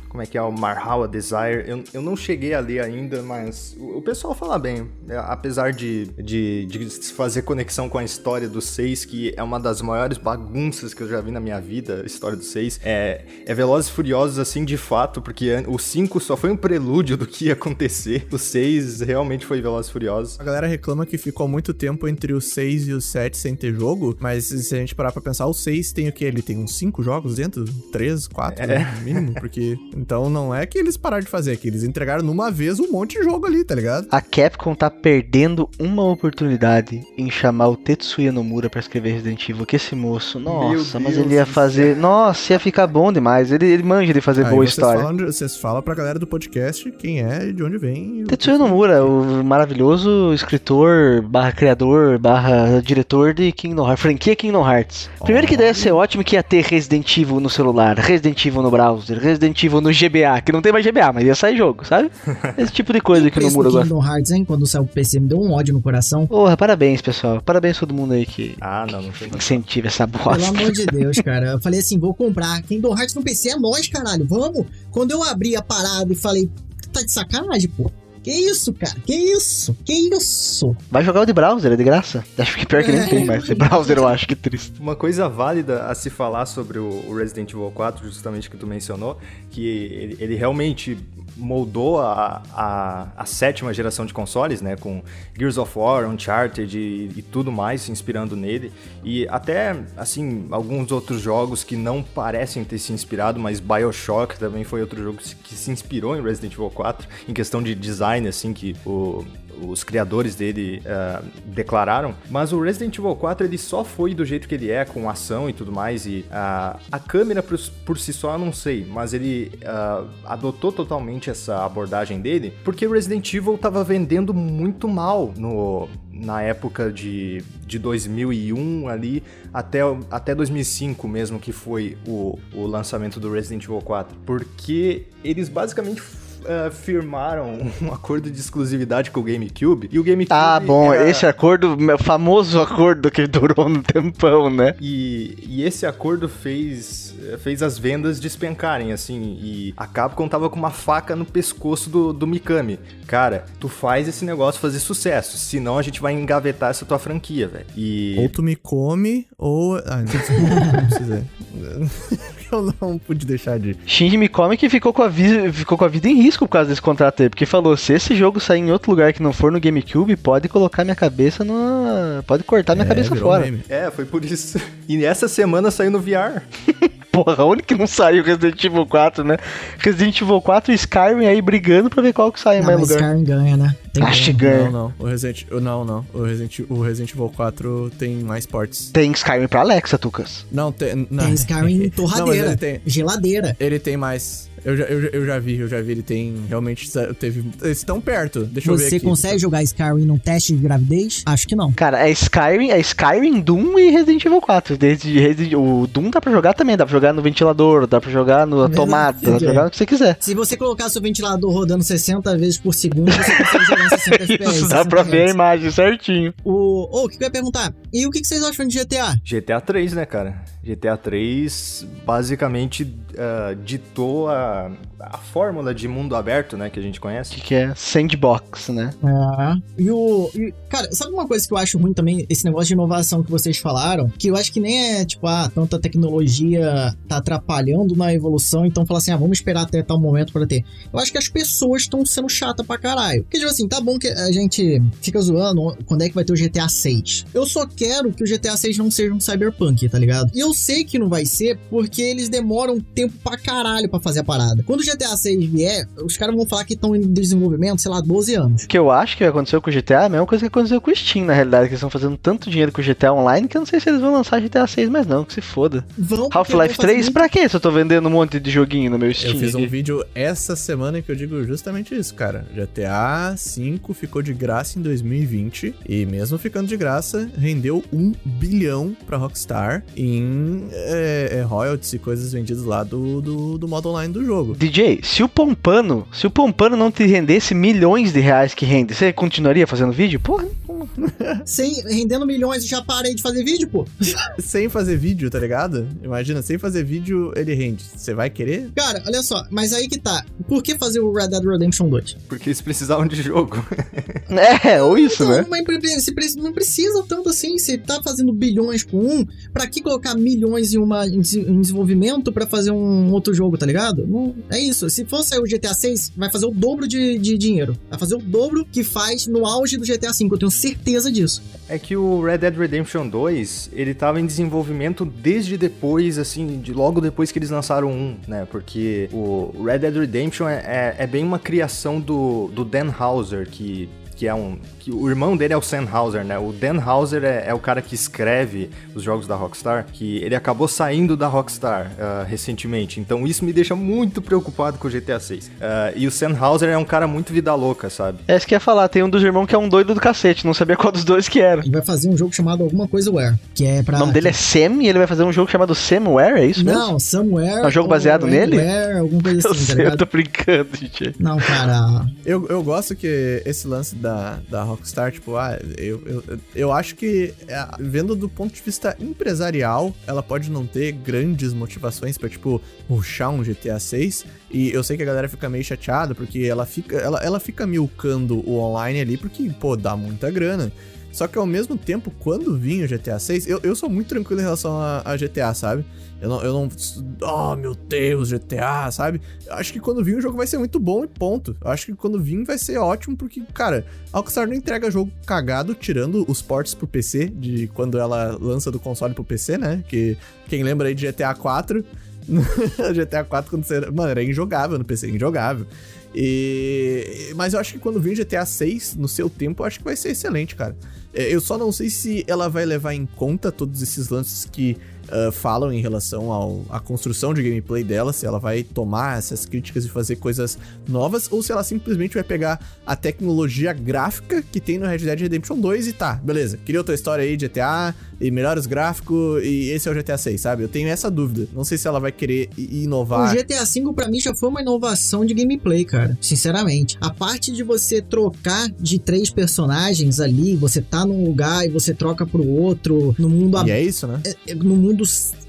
Como é que é? O Marhau Desire. Eu, eu não cheguei a ler ainda, mas o, o pessoal fala bem. É, apesar de, de, de fazer conexão com a história do 6, que é uma das maiores bagunças que eu já vi na minha vida, a história do 6. É, é Velozes e Furiosos, assim, de fato, porque o 5 só foi um prelúdio do que ia acontecer. O 6 realmente foi Velozes e Furiosos. A galera reclama que ficou muito tempo entre o 6 e o 7 sem ter jogo, mas se a gente parar pra pensar, o 6 tem o quê? Ele tem uns 5 jogos dentro? 3, 4, É. no mínimo, porque... Então não é que eles pararam de fazer, é que eles entregaram numa vez um monte de jogo ali, tá ligado? A Capcom tá perdendo uma oportunidade em chamar o Tetsuya Nomura pra escrever Resident Evil. Que esse moço, nossa, mas Deus ele ia fazer. Nossa, ia ficar bom demais. Ele, ele manja de fazer Aí boa vocês história. Falam, vocês falam pra galera do podcast quem é e de onde vem. o- Tetsuya Nomura, o maravilhoso escritor, barra criador, barra diretor de Kingdom Hearts, franquia Kingdom Hearts. Primeiro que deve ser ótimo que ia ter Resident Evil no celular, Resident Evil no browser, Resident Evil no GBA, que não tem mais GBA, mas ia sair jogo, sabe? Esse tipo de coisa que o preço Nomura do gosta. Kingdom Hearts, hein? Quando saiu o PC, me deu um ódio no coração. Porra, parabéns, pessoal. Parabéns a todo mundo aí que Ah, não, não tem incentiva essa Pelo bosta. amor de Deus, cara. Eu falei assim, vou comprar. Kingdom Hearts no PC é nós, caralho. Vamos. Quando eu abri a parada e falei, tá de sacanagem, pô. Que isso, cara? Que isso? Que isso? Vai jogar o de browser, é de graça. Acho que pior que nem É. tem mais. De browser eu acho que triste. Uma coisa válida a se falar sobre o o Resident Evil 4, justamente que tu mencionou, que ele, ele realmente moldou a, a, a sétima geração de consoles, né? Com Gears of War, Uncharted e, e tudo mais se inspirando nele. E até, assim, alguns outros jogos que não parecem ter se inspirado, mas Bioshock também foi outro jogo que se- inspirou em Resident Evil 4, em questão de design, assim, que o, os criadores dele ah, declararam. Mas o Resident Evil 4 ele só foi do jeito que ele é, com ação e tudo mais. E ah, a câmera por, por si só eu não sei, mas ele ah, adotou totalmente essa abordagem dele porque o Resident Evil tava vendendo muito mal no. Na época de, de 2001 ali até, até 2005 mesmo, que foi o, o lançamento do Resident Evil 4. Porque eles basicamente uh, firmaram um acordo de exclusividade com o GameCube. E o GameCube. Ah, bom, era- esse acordo, o famoso acordo que durou no tempão, né? E, e esse acordo fez, fez as vendas despencarem, assim. E a Capcom tava com uma faca no pescoço do, do Mikami. Cara, tu faz esse negócio fazer sucesso. Senão a gente vai engavetar essa tua franquia, velho. E. Ou tu me come, ou. Ah, desculpa, não precisa. Eu não pude deixar de. Shinji Mikami que ficou com, a vi- ficou com a vida em risco por causa desse contrato aí, porque falou, se esse jogo sair em outro lugar que não for no GameCube, pode colocar minha cabeça no... pode cortar minha É, cabeça fora. meme. É, foi por isso. E essa semana saiu no VR. Porra, onde que não saiu Resident Evil 4, né? Resident Evil 4 e Skyrim aí brigando pra ver qual que sai em Ah, mais mas lugar. Skyrim ganha, né? Tem Acho que ganha. Não, não. O Resident. Não, não. O Resident, o Resident Evil 4 tem mais ports. Tem Skyrim pra Alexa, Tucas. Não, tem. Não. Tem Skyrim Não, mas torradeira, ele tem, geladeira. ele tem mais. Eu já, eu, já- eu já vi, eu já vi. Ele tem. Realmente teve. Eles estão perto. Deixa eu ver Você consegue jogar Skyrim num teste de gravidez? Acho que não. Cara, é Skyrim, é Skyrim, Doom e Resident Evil 4. Desde Resident, o Doom dá pra jogar também, dá pra jogar no ventilador, dá pra jogar na Verdade. tomada, dá pra jogar no que você quiser. Se você colocar seu ventilador rodando 60 vezes por segundo, você consegue jogar em 60 FPS. Isso, dá pra ver a imagem certinho. O, ô, o que eu ia perguntar? E o que vocês acham de GTA? GTA 3, né, cara? GTA 3 basicamente ah, ditou a, a fórmula de mundo aberto, né, que a gente conhece. que, que é sandbox, né? É. E o. e, cara, sabe uma coisa que eu acho ruim também? Esse negócio de inovação que vocês falaram? Que eu acho que nem é, tipo, ah, tanta tecnologia tá atrapalhando na evolução, então fala assim, ah, vamos esperar até tal momento pra ter. Eu acho que as pessoas estão sendo chatas pra caralho. Porque, tipo assim, tá bom que a gente fica zoando quando é que vai ter o GTA 6. Eu só quero que o GTA 6 não seja um cyberpunk, tá ligado? E eu sei que não vai ser porque eles demoram tempo pra caralho pra fazer a parada. Quando o GTA 6 vier, os caras vão falar que estão em desenvolvimento, sei lá, 12 anos. O que eu acho que aconteceu com o GTA é a mesma coisa que aconteceu com o Steam, na realidade, que eles estão fazendo tanto dinheiro com o GTA Online que eu não sei se eles vão lançar GTA 6 mais não, que se foda. Half-Life vão fazer 3, pra quê se eu tô vendendo um monte de joguinho no meu Steam? Eu fiz um aqui? vídeo essa semana que eu digo justamente isso, cara. GTA V ficou de graça em 2020 e mesmo ficando de graça, rendeu um bilhão pra Rockstar em é, é, royalties e coisas vendidas lá do, do, do modo online do jogo. DJ, se o Pompano, se o Pompano não te rendesse milhões de reais que rende, você continuaria fazendo vídeo? Porra, Sem, rendendo milhões e já parei de fazer vídeo, pô. Sem fazer vídeo, tá ligado? Imagina, sem fazer vídeo, ele rende. Você vai querer? Cara, olha só, mas aí que tá. Por que fazer o Red Dead Redemption 2? Porque eles precisavam de jogo. é, ou isso, Então, né? mas não precisa tanto assim. Você tá fazendo bilhões com um, pra que colocar milhões em, uma, em desenvolvimento pra fazer um outro jogo, tá ligado? Não, é isso. Se sair o GTA 6, vai fazer o dobro de, de dinheiro. Vai fazer o dobro que faz no auge do GTA 5. Eu tenho certeza disso. É que o Red Dead Redemption 2, ele tava em desenvolvimento desde depois, assim, de logo depois que eles lançaram um, né? Porque o Red Dead Redemption é, é, é bem uma criação do, do Dan Houser, que, que é um... Que o irmão dele é o Sam Houser, né? O Dan Houser é, é o cara que escreve os jogos da Rockstar, que ele acabou saindo da Rockstar ah, recentemente. Então isso me deixa muito preocupado com o GTA 6. Ah, e o Sam Houser é um cara muito vida louca, sabe? É isso que eu ia falar, tem um dos irmãos que é um doido do cacete, não sabia qual dos dois que era. Ele vai fazer um jogo chamado alguma coisa Where, que é pra... O nome dele é Sam e ele vai fazer um jogo chamado Samware, é isso mesmo? Não, Somewhere. É um jogo baseado ou nele? Anywhere, alguma coisa eu assim, tá sei, eu ligado? tô brincando, gente. Não, cara. Eu, eu gosto que esse lance da da, da Rockstar, tipo, ah, eu, eu, eu acho que, é, vendo do ponto de vista empresarial, ela pode não ter grandes motivações pra, tipo, ruxar um GTA 6. E eu sei que a galera fica meio chateada, porque ela fica, ela, ela fica milcando o online ali, porque, pô, dá muita grana. Só que ao mesmo tempo, quando vinha o GTA 6, eu, eu sou muito tranquilo em relação a, a GTA, sabe? Eu não, eu não. Oh, meu Deus, GTA, sabe? Eu acho que quando vir o jogo vai ser muito bom e ponto. Eu acho que quando vir vai ser ótimo, porque, cara, a Rockstar não entrega jogo cagado, tirando os ports pro PC, de quando ela lança do console pro PC, né? Que quem lembra aí de GTA 4. GTA 4 quando você. Mano, era injogável no PC, injogável. E... Mas eu acho que quando vir GTA 6, no seu tempo, eu acho que vai ser excelente, cara. É, eu só não sei se ela vai levar em conta todos esses lances que uh, falam em relação ao, à construção de gameplay dela, se ela vai tomar essas críticas e fazer coisas novas, ou se ela simplesmente vai pegar a tecnologia gráfica que tem no Red Dead Redemption 2 e tá, beleza, queria outra história aí de GTA e melhores gráficos e esse é o GTA 6, sabe? Eu tenho essa dúvida. Não sei se ela vai querer inovar. O GTA 5 para mim já foi uma inovação de gameplay, cara. Sinceramente. A parte de você trocar de três personagens ali, você tá num lugar e você troca pro outro, no mundo... E é isso, né? É, é, no mundo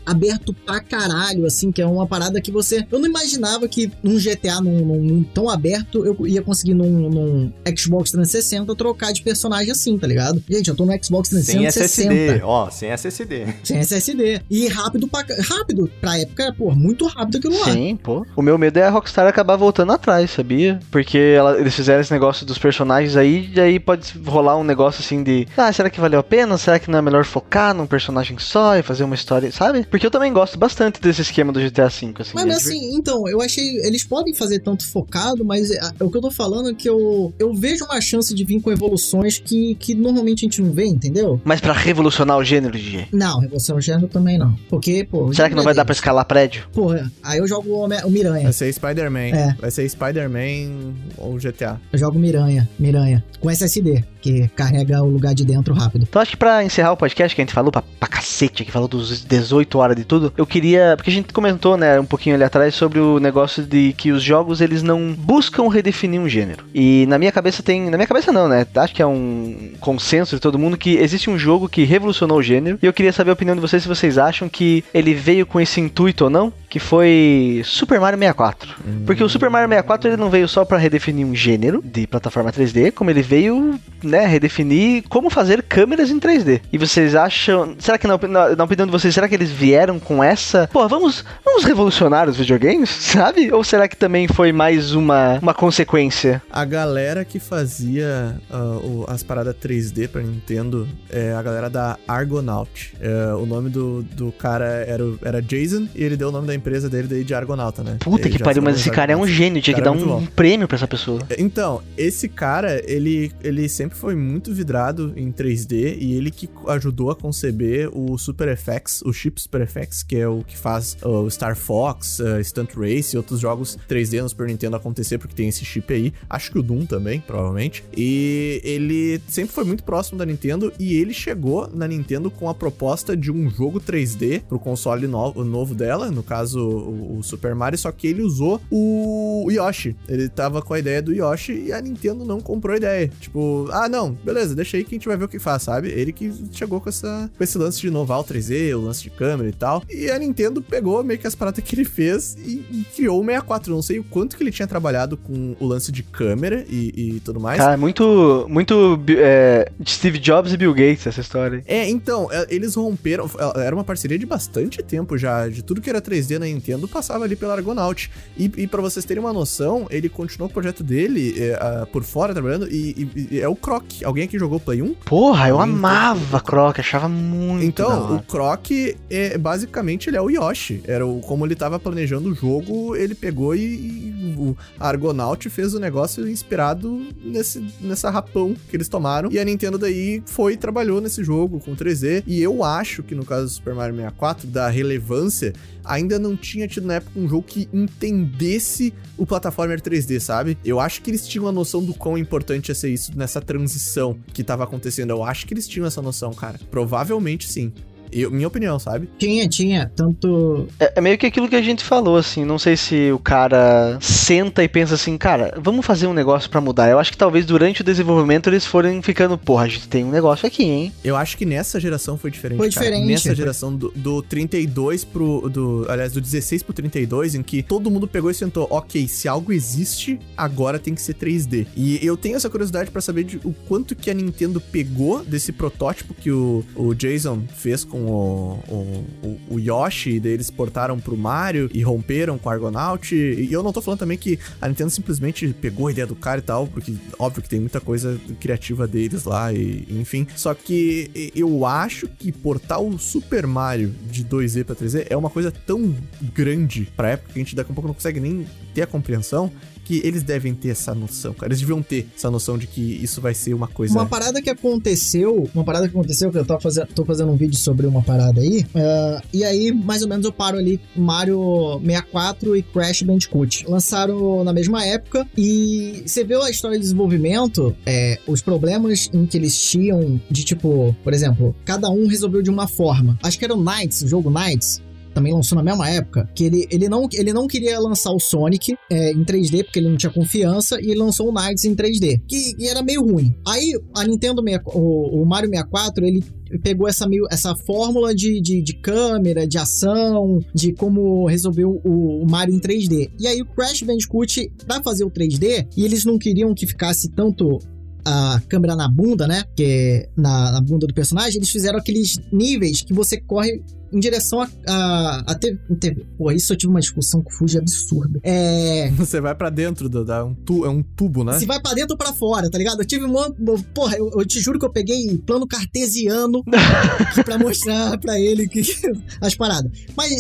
aberto pra caralho, assim, que é uma parada que você. Eu não imaginava que num GTA, num, num tão aberto, eu ia conseguir num, num, Xbox 360 trocar de personagem assim, tá ligado? Gente, eu tô no Xbox 360. Sem SSD, ó, sem SSD. Sem SSD. E rápido pra. Rápido, pra época, pô, muito rápido aquilo lá. Sim, pô. O meu medo é a Rockstar acabar voltando atrás, sabia? Porque ela, eles fizeram esse negócio dos personagens aí, e aí pode rolar um negócio assim de. Ah, será que valeu a pena? Será que não é melhor focar num personagem só e fazer uma história, sabe? Porque eu também gosto bastante desse esquema do GTA V, assim. Mas, mas assim, então, eu achei. Eles podem fazer tanto focado, mas é, é, o que eu tô falando é que eu, eu vejo uma chance de vir com evoluções que, que normalmente a gente não vê, entendeu? Mas para revolucionar o gênero, de Não, revolucionar o gênero também não. Porque, pô. Será que não vai dar pra escalar prédio? Porra, aí eu jogo o, o Miranha. Vai ser Spider-Man. É. Vai ser Spider-Man ou GTA. Eu jogo Miranha, Miranha. Com SSD, que carrega o lugar de dentro rápido. Então acho que pra encerrar o podcast que a gente falou pra, pra cacete, que falou dos 18 horas de tudo eu queria. Porque a gente comentou, né, um pouquinho ali atrás sobre o negócio de que os jogos eles não buscam redefinir um gênero. E na minha cabeça tem. Na minha cabeça não, né? Acho que é um consenso de todo mundo que existe um jogo que revolucionou o gênero. E eu queria saber a opinião de vocês se vocês acham que ele veio com esse intuito ou não, que foi Super Mario 64. Hum. Porque o Super Mario 64 ele não veio só para redefinir um gênero de plataforma 3D, como ele veio, né, redefinir como fazer câmeras em 3D. E vocês acham. Será que na, na, na opinião de vocês, será que eles vieram com essa, pô, vamos, vamos revolucionar os videogames, sabe? Ou será que também foi mais uma, uma consequência? A galera que fazia uh, o, as paradas 3D pra Nintendo é a galera da Argonaut. É, o nome do, do cara era, era Jason e ele deu o nome da empresa dele daí de Argonauta, né? Puta ele que pariu, mas esse cara é um gênio, tinha que é dar um, um prêmio pra essa pessoa. Então, esse cara, ele, ele sempre foi muito vidrado em 3D e ele que ajudou a conceber o Super FX, o chip Super FX, que é o que faz o Star Fox, uh, Stunt Race e outros jogos 3D no Super Nintendo acontecer, porque tem esse chip aí. Acho que o Doom também, provavelmente. E ele sempre foi muito próximo da Nintendo e ele chegou na Nintendo com a proposta de um jogo 3D pro console novo, novo dela, no caso o, o Super Mario, só que ele usou o Yoshi. Ele tava com a ideia do Yoshi e a Nintendo não comprou a ideia. Tipo, ah, não, beleza, deixa aí que a gente vai ver o que faz, sabe? Ele que chegou com, essa, com esse lance de inovar o 3D, o lance de câmera e tal. E a Nintendo pegou meio que as paradas que ele fez e, e criou o 64. Eu não sei o quanto que ele tinha trabalhado com o lance de câmera e, e tudo mais. Cara, muito, muito é, Steve Jobs e Bill Gates essa história. É, então, é, eles romperam. É, era uma parceria de bastante tempo já. De tudo que era 3D na Nintendo passava ali pela Argonaut. E, e para vocês terem uma noção, ele continuou o projeto dele é, por fora trabalhando e, e, é o Croc. Alguém aqui jogou Play 1? Porra, eu amava Croc, achava muito. Então, o Croc é basicamente ele é o Yoshi. Era o, como ele tava planejando o jogo, ele pegou e, e o Argonaut fez o negócio inspirado nesse, nessa rapão que eles tomaram. E a Nintendo daí foi e trabalhou nesse jogo com 3D. E eu acho que no caso do Super Mario 64, da relevância, ainda não tinha tido na época um jogo que entendesse o plataforma 3D, sabe? Eu acho que eles tinham a noção do quão importante ia ser isso nessa transição que tava acontecendo. Eu acho que eles tinham essa noção, cara. Provavelmente sim. Eu, minha opinião, sabe? Tinha, tinha. Tanto. É, é meio que aquilo que a gente falou, assim. Não sei se o cara senta e pensa assim, cara, vamos fazer um negócio pra mudar. Eu acho que talvez durante o desenvolvimento eles forem ficando, porra, a gente tem um negócio aqui, hein? Eu acho que nessa geração foi diferente. Foi cara. diferente, Nessa foi- geração do, do 32 pro. Do, aliás, do 16 pro 32, em que todo mundo pegou e sentou, ok, se algo existe, agora tem que ser 3D. E eu tenho essa curiosidade pra saber de, o quanto que a Nintendo pegou desse protótipo que o, o Jason fez com o, o, o- Yoshi, daí eles portaram pro Mario e romperam com o Argonaut. E eu não tô falando também que a Nintendo simplesmente pegou a ideia do cara e tal, porque óbvio que tem muita coisa criativa deles lá, e enfim. Só que eu acho que portar o Super Mario de 2D pra 3D é uma coisa tão grande pra época que a gente daqui a pouco não consegue nem ter a compreensão. Que eles devem ter essa noção, cara. Eles deviam ter essa noção de que isso vai ser uma coisa. Uma parada que aconteceu, uma parada que aconteceu, que eu tô fazendo, tô fazendo um vídeo sobre uma parada aí, ah, e aí mais ou menos eu paro ali Mario 64 e Crash Bandicoot. Lançaram na mesma época, e você vê a história de desenvolvimento, é, os problemas em que eles tinham, de tipo, por exemplo, cada um resolveu de uma forma. Acho que era o Knights, o jogo Knights, também lançou na mesma época, que ele, ele, não, ele não queria lançar o Sonic é, em 3D, porque ele não tinha confiança, e lançou o Knights em 3D, que, que era meio ruim. Aí, a Nintendo, 64 o, o Mario 64, ele pegou essa, meio, essa fórmula de, de, de câmera, de ação, de como resolver o, o Mario em 3D. E aí, o Crash Bandicoot, pra fazer o 3D, e eles não queriam que ficasse tanto a câmera na bunda, né? Que é na, na bunda do personagem, eles fizeram aqueles níveis que você corre em direção a, a, a TV, TV. Pô, isso eu tive uma discussão com o Fuji absurda. É. Você vai pra dentro do. Da, um tu, é um tubo, né? Se vai pra dentro ou pra fora, tá ligado? Eu tive uma. Porra, eu, eu te juro que eu peguei plano cartesiano pra mostrar pra ele que, as paradas. Mas.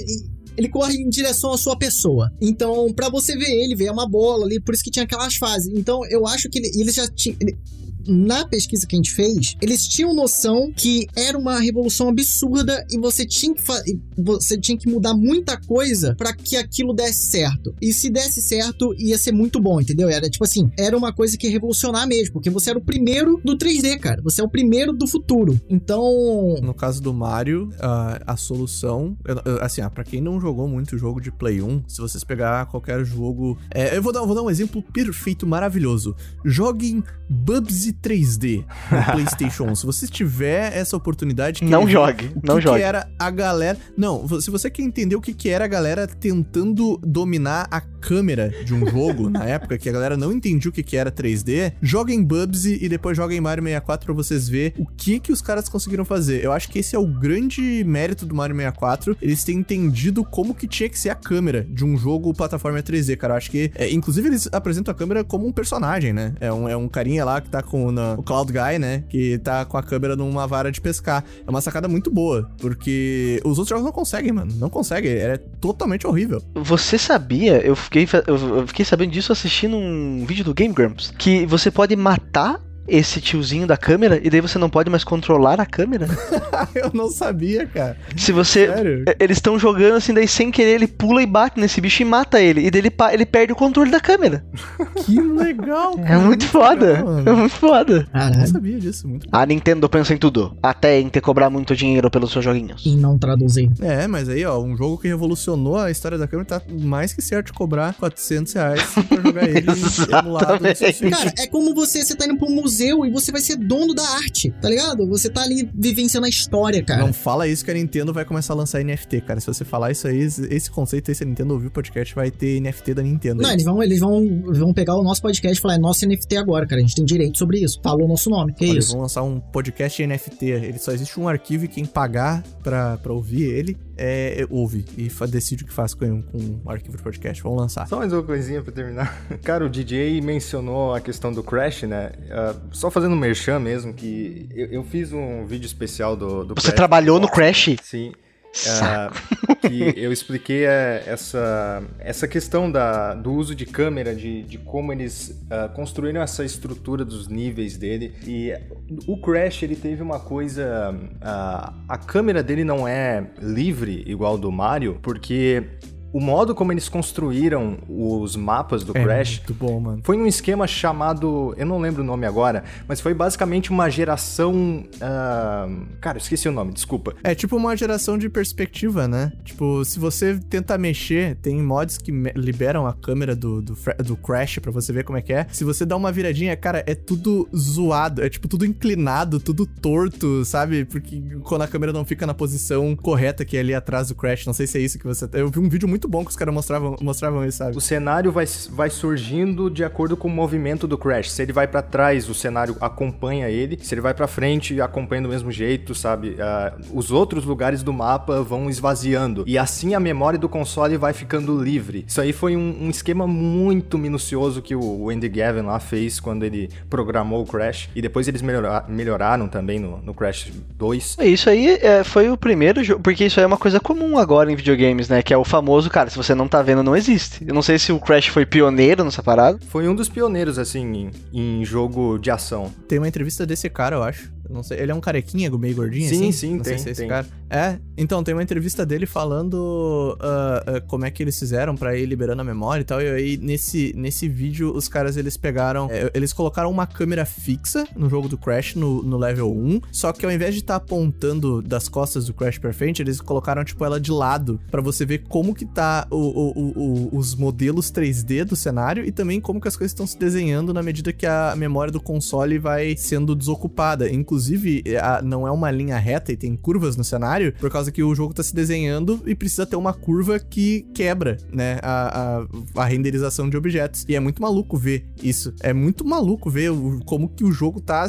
Ele corre em direção à sua pessoa. Então, pra você ver ele, ver uma bola ali, por isso que tinha aquelas fases. Então, eu acho que ele, ele já tinha. ele- na pesquisa que a gente fez, eles tinham noção que era uma revolução absurda e você tinha que, você tinha que mudar muita coisa pra que aquilo desse certo. E se desse certo, ia ser muito bom, entendeu? Era tipo assim, era uma coisa que ia revolucionar mesmo, porque você era o primeiro do 3D, cara. Você é o primeiro do futuro. Então, No caso do Mario, a, a solução. assim, ah, pra quem não jogou muito jogo de Play 1, se vocês pegar qualquer jogo. é, eu vou dar, vou dar um exemplo perfeito, maravilhoso. Joguem Bubsy 3D no PlayStation 1. Se você tiver essa oportunidade. que Não ele- jogue, o que não que jogue. era a galera. Não, se você quer entender o que, que era a galera tentando dominar a câmera de um jogo na época, que a galera não entendia o que, que era 3D, joguem Bubsy e depois joguem Mario 64 pra vocês ver o que que os caras conseguiram fazer. Eu acho que esse é o grande mérito do Mario 64, eles têm entendido como que tinha que ser a câmera de um jogo plataforma 3D, cara. Eu acho que, é, inclusive, eles apresentam a câmera como um personagem, né? É um, é um carinha lá que tá com na- o Cloud Guy, né? Que tá com a câmera numa vara de pescar. É uma sacada muito boa, porque os outros jogos não conseguem, mano. Não conseguem. É totalmente horrível. Você sabia, eu fiquei, eu fiquei sabendo disso assistindo um vídeo do Game Grumps, que você pode matar esse tiozinho da câmera e daí você não pode mais controlar a câmera? Eu não sabia, cara. Se você. Sério? e- Eles estão jogando assim, daí sem querer ele pula e bate nesse bicho e mata ele. E daí ele, ele perde o controle da câmera. Que legal, É cara. muito foda. legal. É muito foda. Eu não caralho, sabia disso, muito A Nintendo pensa em tudo, até em ter cobrar muito dinheiro pelos seus joguinhos. em não traduzir. É, mas aí, ó, um jogo que revolucionou a história da câmera tá mais que certo de cobrar 400 reais pra jogar ele emulado no seu. Cara, é como você, você tá indo pra um museu e você vai ser dono da arte, tá ligado? Você tá ali vivenciando a história, cara. Não fala isso que a Nintendo vai começar a lançar NFT, cara. Se você falar isso aí, esse conceito aí, se a Nintendo ouvir o podcast, vai ter NFT da Nintendo. Não, aí. eles vão, eles vão, vão pegar o nosso podcast e falar, é nosso NFT agora, cara. A gente tem direito sobre isso. Falou o nosso nome. Que Olha, isso? Vão lançar um podcast NFT. Ele só existe um arquivo e quem pagar pra, pra ouvir ele é, ouve e fa- decide o que faz com, com o arquivo do podcast. Vamos lançar. Só mais uma coisinha pra terminar. Cara, o DJ mencionou a questão do Crash, né? Ah, só fazendo um merchan mesmo, que eu, eu fiz um vídeo especial do, do Você Crash. trabalhou no Crash? Sim. Ah, que eu expliquei é, essa, essa questão da, do uso de câmera, de, de como eles ah, construíram essa estrutura dos níveis dele. E o Crash, ele teve uma coisa... ah, a câmera dele não é livre, igual do Mario, porque o modo como eles construíram os mapas do É Crash muito bom, mano. foi num esquema chamado. Eu não lembro o nome agora, mas foi basicamente uma geração. ah, cara, eu esqueci o nome, desculpa. É tipo uma geração de perspectiva, né? Tipo, se você tenta mexer, tem mods que liberam a câmera do, do, do Crash pra você ver como é que é. Se você dá uma viradinha, cara, é tudo zoado. É tipo tudo inclinado, tudo torto, sabe? Porque quando a câmera não fica na posição correta que é ali atrás do Crash. Não sei se é isso que você. Eu vi um vídeo muito bom que os caras mostravam, mostravam isso, sabe? O cenário vai, vai surgindo de acordo com o movimento do Crash. Se ele vai pra trás, o cenário acompanha ele. Se ele vai pra frente, acompanha do mesmo jeito, sabe? Ah, os outros lugares do mapa vão esvaziando. E assim a memória do console vai ficando livre. Isso aí foi um, um esquema muito minucioso que o Andy Gavin lá fez quando ele programou o Crash. E depois eles melhora- melhoraram também no, no Crash 2. É, Isso aí é, foi o primeiro jogo, porque isso aí é uma coisa comum agora em videogames, né? Que é o famoso, cara, se você não tá vendo, não existe. Eu não sei se o Crash foi pioneiro nessa parada. Foi um dos pioneiros, assim, em, em jogo de ação. Tem uma entrevista desse cara, eu acho. Não sei. Ele é um carequinha, meio gordinho, Sim, assim? sim, sei tem, se é esse tem. cara. É, então, tem uma entrevista dele falando ah, ah, como é que eles fizeram pra ir liberando a memória e tal. E aí, nesse, nesse vídeo, os caras, eles pegaram... é, eles colocaram uma câmera fixa no jogo do Crash, no, no level 1. Só que ao invés de estar apontando das costas do Crash pra frente, eles colocaram, tipo, ela de lado. Pra você ver como que tá o- o- o- os modelos 3D do cenário e também como que as coisas estão se desenhando na medida que a memória do console vai sendo desocupada. Inclusive, a- não é uma linha reta e tem curvas no cenário, por causa que o jogo tá se desenhando e precisa ter uma curva que quebra, né, a, a, a renderização de objetos. E é muito maluco ver isso. É muito maluco ver o- como que o jogo tá...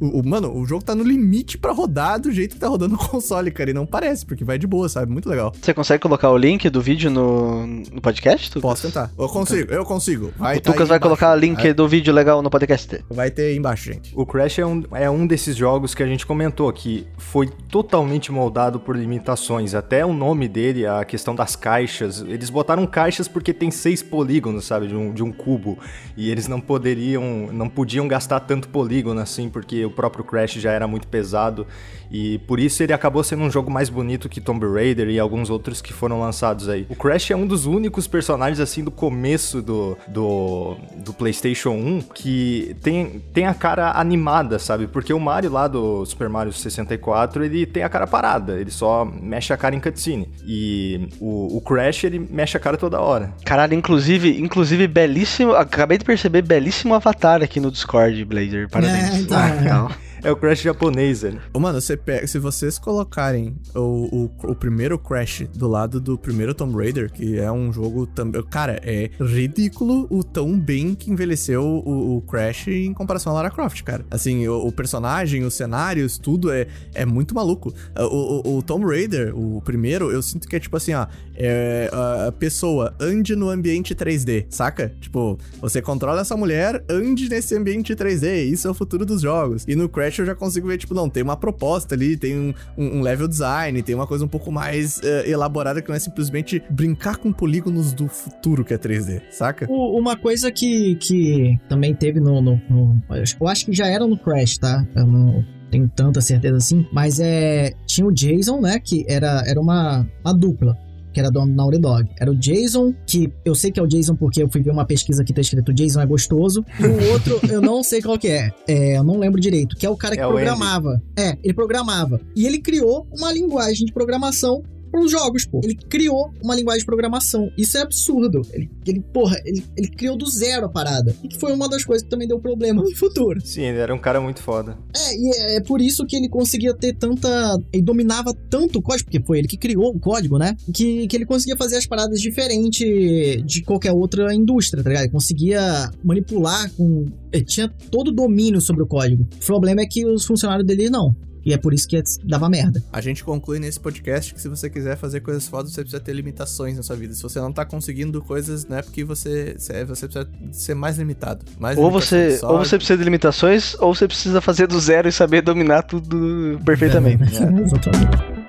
O, o- mano, o jogo tá no limite pra rodar do jeito que tá rodando no console, cara. E não parece, porque vai de boa, sabe? Muito legal. Você consegue colocar o link do vídeo no, no podcast? Tucas? Posso tentar. Eu consigo, eu consigo. Vai O tá Tucas aí vai embaixo. colocar o link Vai- do vídeo legal no podcast. Vai ter aí embaixo, gente. O Crash é um, é um desses jogos que a gente comentou que foi totalmente moldado por limitações. Até o nome dele, a questão das caixas. Eles botaram caixas porque tem seis polígonos, sabe, de um, de um cubo. E eles não poderiam, não podiam gastar tanto polígono assim, porque o próprio Crash já era muito pesado. E por isso ele acabou sendo um jogo mais bonito que Tomb Raider e alguns outros que foram lançados aí. O Crash é um dos únicos personagens assim do começo do, do, do PlayStation 1 que tem, tem a cara animada, sabe? Porque o Mario lá do Super Mario 64 ele tem a cara parada, ele só mexe a cara em cutscene. E o, o Crash ele mexe a cara toda hora. Caralho, inclusive, inclusive, belíssimo. Acabei de perceber belíssimo avatar aqui no Discord, Blazer. Parabéns. É, então, Ah, é. o Crash japonês, velho. Ô, Mano, você pega, se vocês colocarem o, o, o primeiro Crash do lado do primeiro Tomb Raider, que é um jogo também. Cara, é ridículo o tão bem que envelheceu o, o Crash em comparação a Lara Croft, cara. Assim, o, o personagem, os cenários, tudo é, é muito maluco. O, o, o Tomb Raider, o primeiro, eu sinto que é tipo assim, ó. É, a pessoa ande no ambiente 3D, saca? Tipo, você controla essa mulher, ande nesse ambiente 3D. Isso é o futuro dos jogos. E no Crash eu já consigo ver, tipo, não, tem uma proposta ali, tem um, um- level design, tem uma coisa um pouco mais eh, elaborada que não é simplesmente brincar com polígonos do futuro que é 3D, saca? Uma coisa que, que também teve no, no- no- Eu acho que já era no Crash, tá? Eu não tenho tanta certeza assim. Mas é. Tinha o Jason, né? Que era, era uma, uma dupla. Que era do Naughty Dog. Era o Jason, que eu sei que é o Jason porque eu fui ver uma pesquisa que tá escrito Jason é gostoso. E o outro, eu não sei qual que é. É, eu não lembro direito. Que é o cara que É programava. É, ele programava. E ele criou uma linguagem de programação para os jogos, pô. Ele criou uma linguagem de programação. Isso é absurdo. Ele, ele porra, ele, ele criou do zero a parada. E que foi uma das coisas que também deu problema no futuro. Sim, ele era um cara muito foda. É, e é, é por isso que ele conseguia ter tanta. Ele dominava tanto o código, porque foi ele que criou o código, né? Que, que ele conseguia fazer as paradas diferente de qualquer outra indústria, tá ligado? Ele conseguia manipular com. Ele tinha todo o domínio sobre o código. O problema é que os funcionários dele não. E é por isso que dava merda. A gente conclui nesse podcast que se você quiser fazer coisas fodas, você precisa ter limitações na sua vida. Se você não tá conseguindo coisas, não é porque você, você você precisa ser mais limitado. Mais Ou você, só. ou você precisa de limitações, ou você precisa fazer do zero e saber dominar tudo perfeitamente. É, exatamente.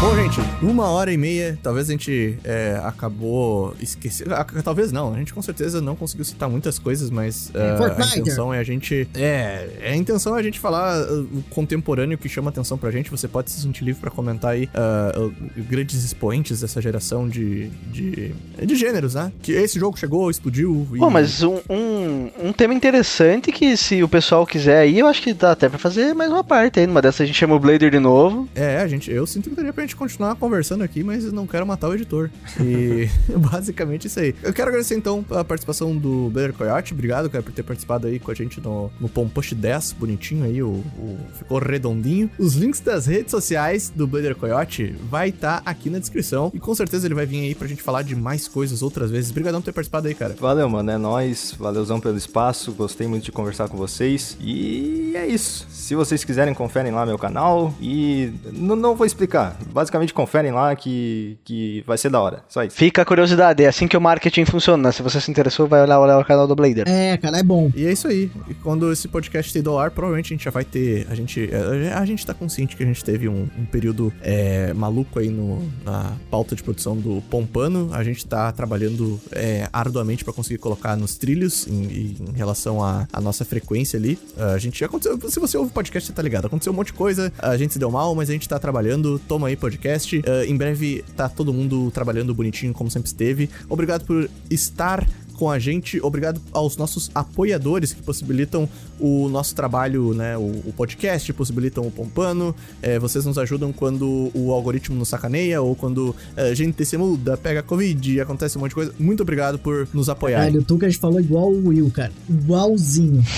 Bom, gente, uma hora e meia. Talvez a gente é, acabou esquecendo. ah, Talvez não. A gente com certeza não conseguiu citar muitas coisas, mas ah, a intenção é a gente. É, a intenção é a gente falar ah, o contemporâneo que chama atenção pra gente. Você pode se sentir livre pra comentar aí ah, grandes expoentes dessa geração de, de, de gêneros, né? Que esse jogo chegou, explodiu. e- Pô, mas um, um, um tema interessante que se o pessoal quiser aí, eu acho que dá até pra fazer mais uma parte aí. Numa dessas a gente chama o Blader de novo. É, a gente, eu sinto que daria pra gente continuar conversando aqui, mas não quero matar o editor. E basicamente isso aí. Eu quero agradecer então a participação do Blader Coyote. Obrigado, cara, por ter participado aí com a gente no, no Pompost 10, bonitinho aí, o, o- ficou redondinho. Os links das redes sociais do Blader Coyote vai estar aqui na descrição. E com certeza ele vai vir aí pra gente falar de mais coisas outras vezes. Obrigadão por ter participado aí, cara. Valeu, mano. É nóis. Valeuzão pelo espaço. Gostei muito de conversar com vocês. E é isso. Se vocês quiserem, conferem lá meu canal. E n- não vou explicar. Basicamente, conferem lá que, que vai ser da hora. Só isso. Fica a curiosidade, é assim que o marketing funciona. Se você se interessou, vai olhar, olhar o canal do Blader. É, cara, é bom. E é isso aí. E quando esse podcast ter ido ao ar, provavelmente a gente já vai ter. A gente, a, a gente tá consciente que a gente teve um, um período é, maluco aí no, na pauta de produção do Pompano. A gente tá trabalhando é, arduamente pra conseguir colocar nos trilhos em, em relação à à nossa frequência ali. A gente já aconteceu. Se você ouve o podcast, você tá ligado. Aconteceu um monte de coisa, a gente se deu mal, mas a gente tá trabalhando. Toma aí podcast. Ah, em breve tá todo mundo trabalhando bonitinho, como sempre esteve. Obrigado por estar com a gente. Obrigado aos nossos apoiadores que possibilitam o nosso trabalho, né? O, o podcast, possibilitam o Pompano. É, vocês nos ajudam quando o algoritmo nos sacaneia ou quando a gente se muda, pega Covid e acontece um monte de coisa. Muito obrigado por nos apoiar. Caralho, o Tucas falou igual o Will, cara. Igualzinho.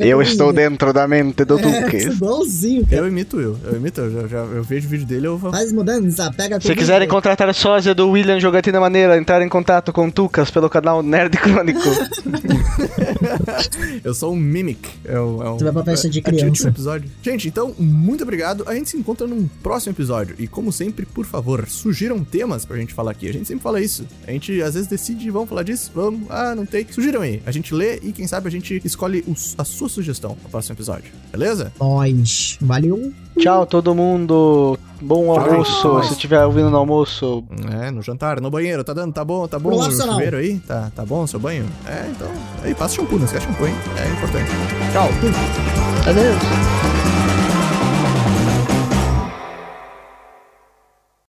Eu o estou Will. dentro da mente do É, igualzinho, cara. Eu imito eu, eu imito, eu, já, já- eu vejo o vídeo dele, eu vou. Faz mudança, pega Se quiserem contratar a sósia do William Jogatina Maneira, entrar em contato com Tucas pelo canal Nerd Crônico. Eu sou um Mimic. É um, é um, Você vai pra festa de é- é o criança. episódio. Gente, então, muito obrigado. A gente se encontra num próximo episódio. E como sempre, por favor, sugiram temas pra gente falar aqui. A gente sempre fala isso. A gente às vezes decide, vamos falar disso? Vamos. Ah, não tem. Sugiram aí. A gente lê e quem sabe a gente escolhe os- a sua sugestão no próximo episódio. Beleza? Nós. Valeu. Tchau, todo mundo. Bom almoço. Se estiver ouvindo no almoço, É, no jantar, no banheiro, tá dando, tá bom, tá bom. Pro No opcional. chuveiro aí, tá, tá bom o seu banho? É, então. Aí, passa shampoo, não esquece shampoo, hein? É importante. Tchau. adeus.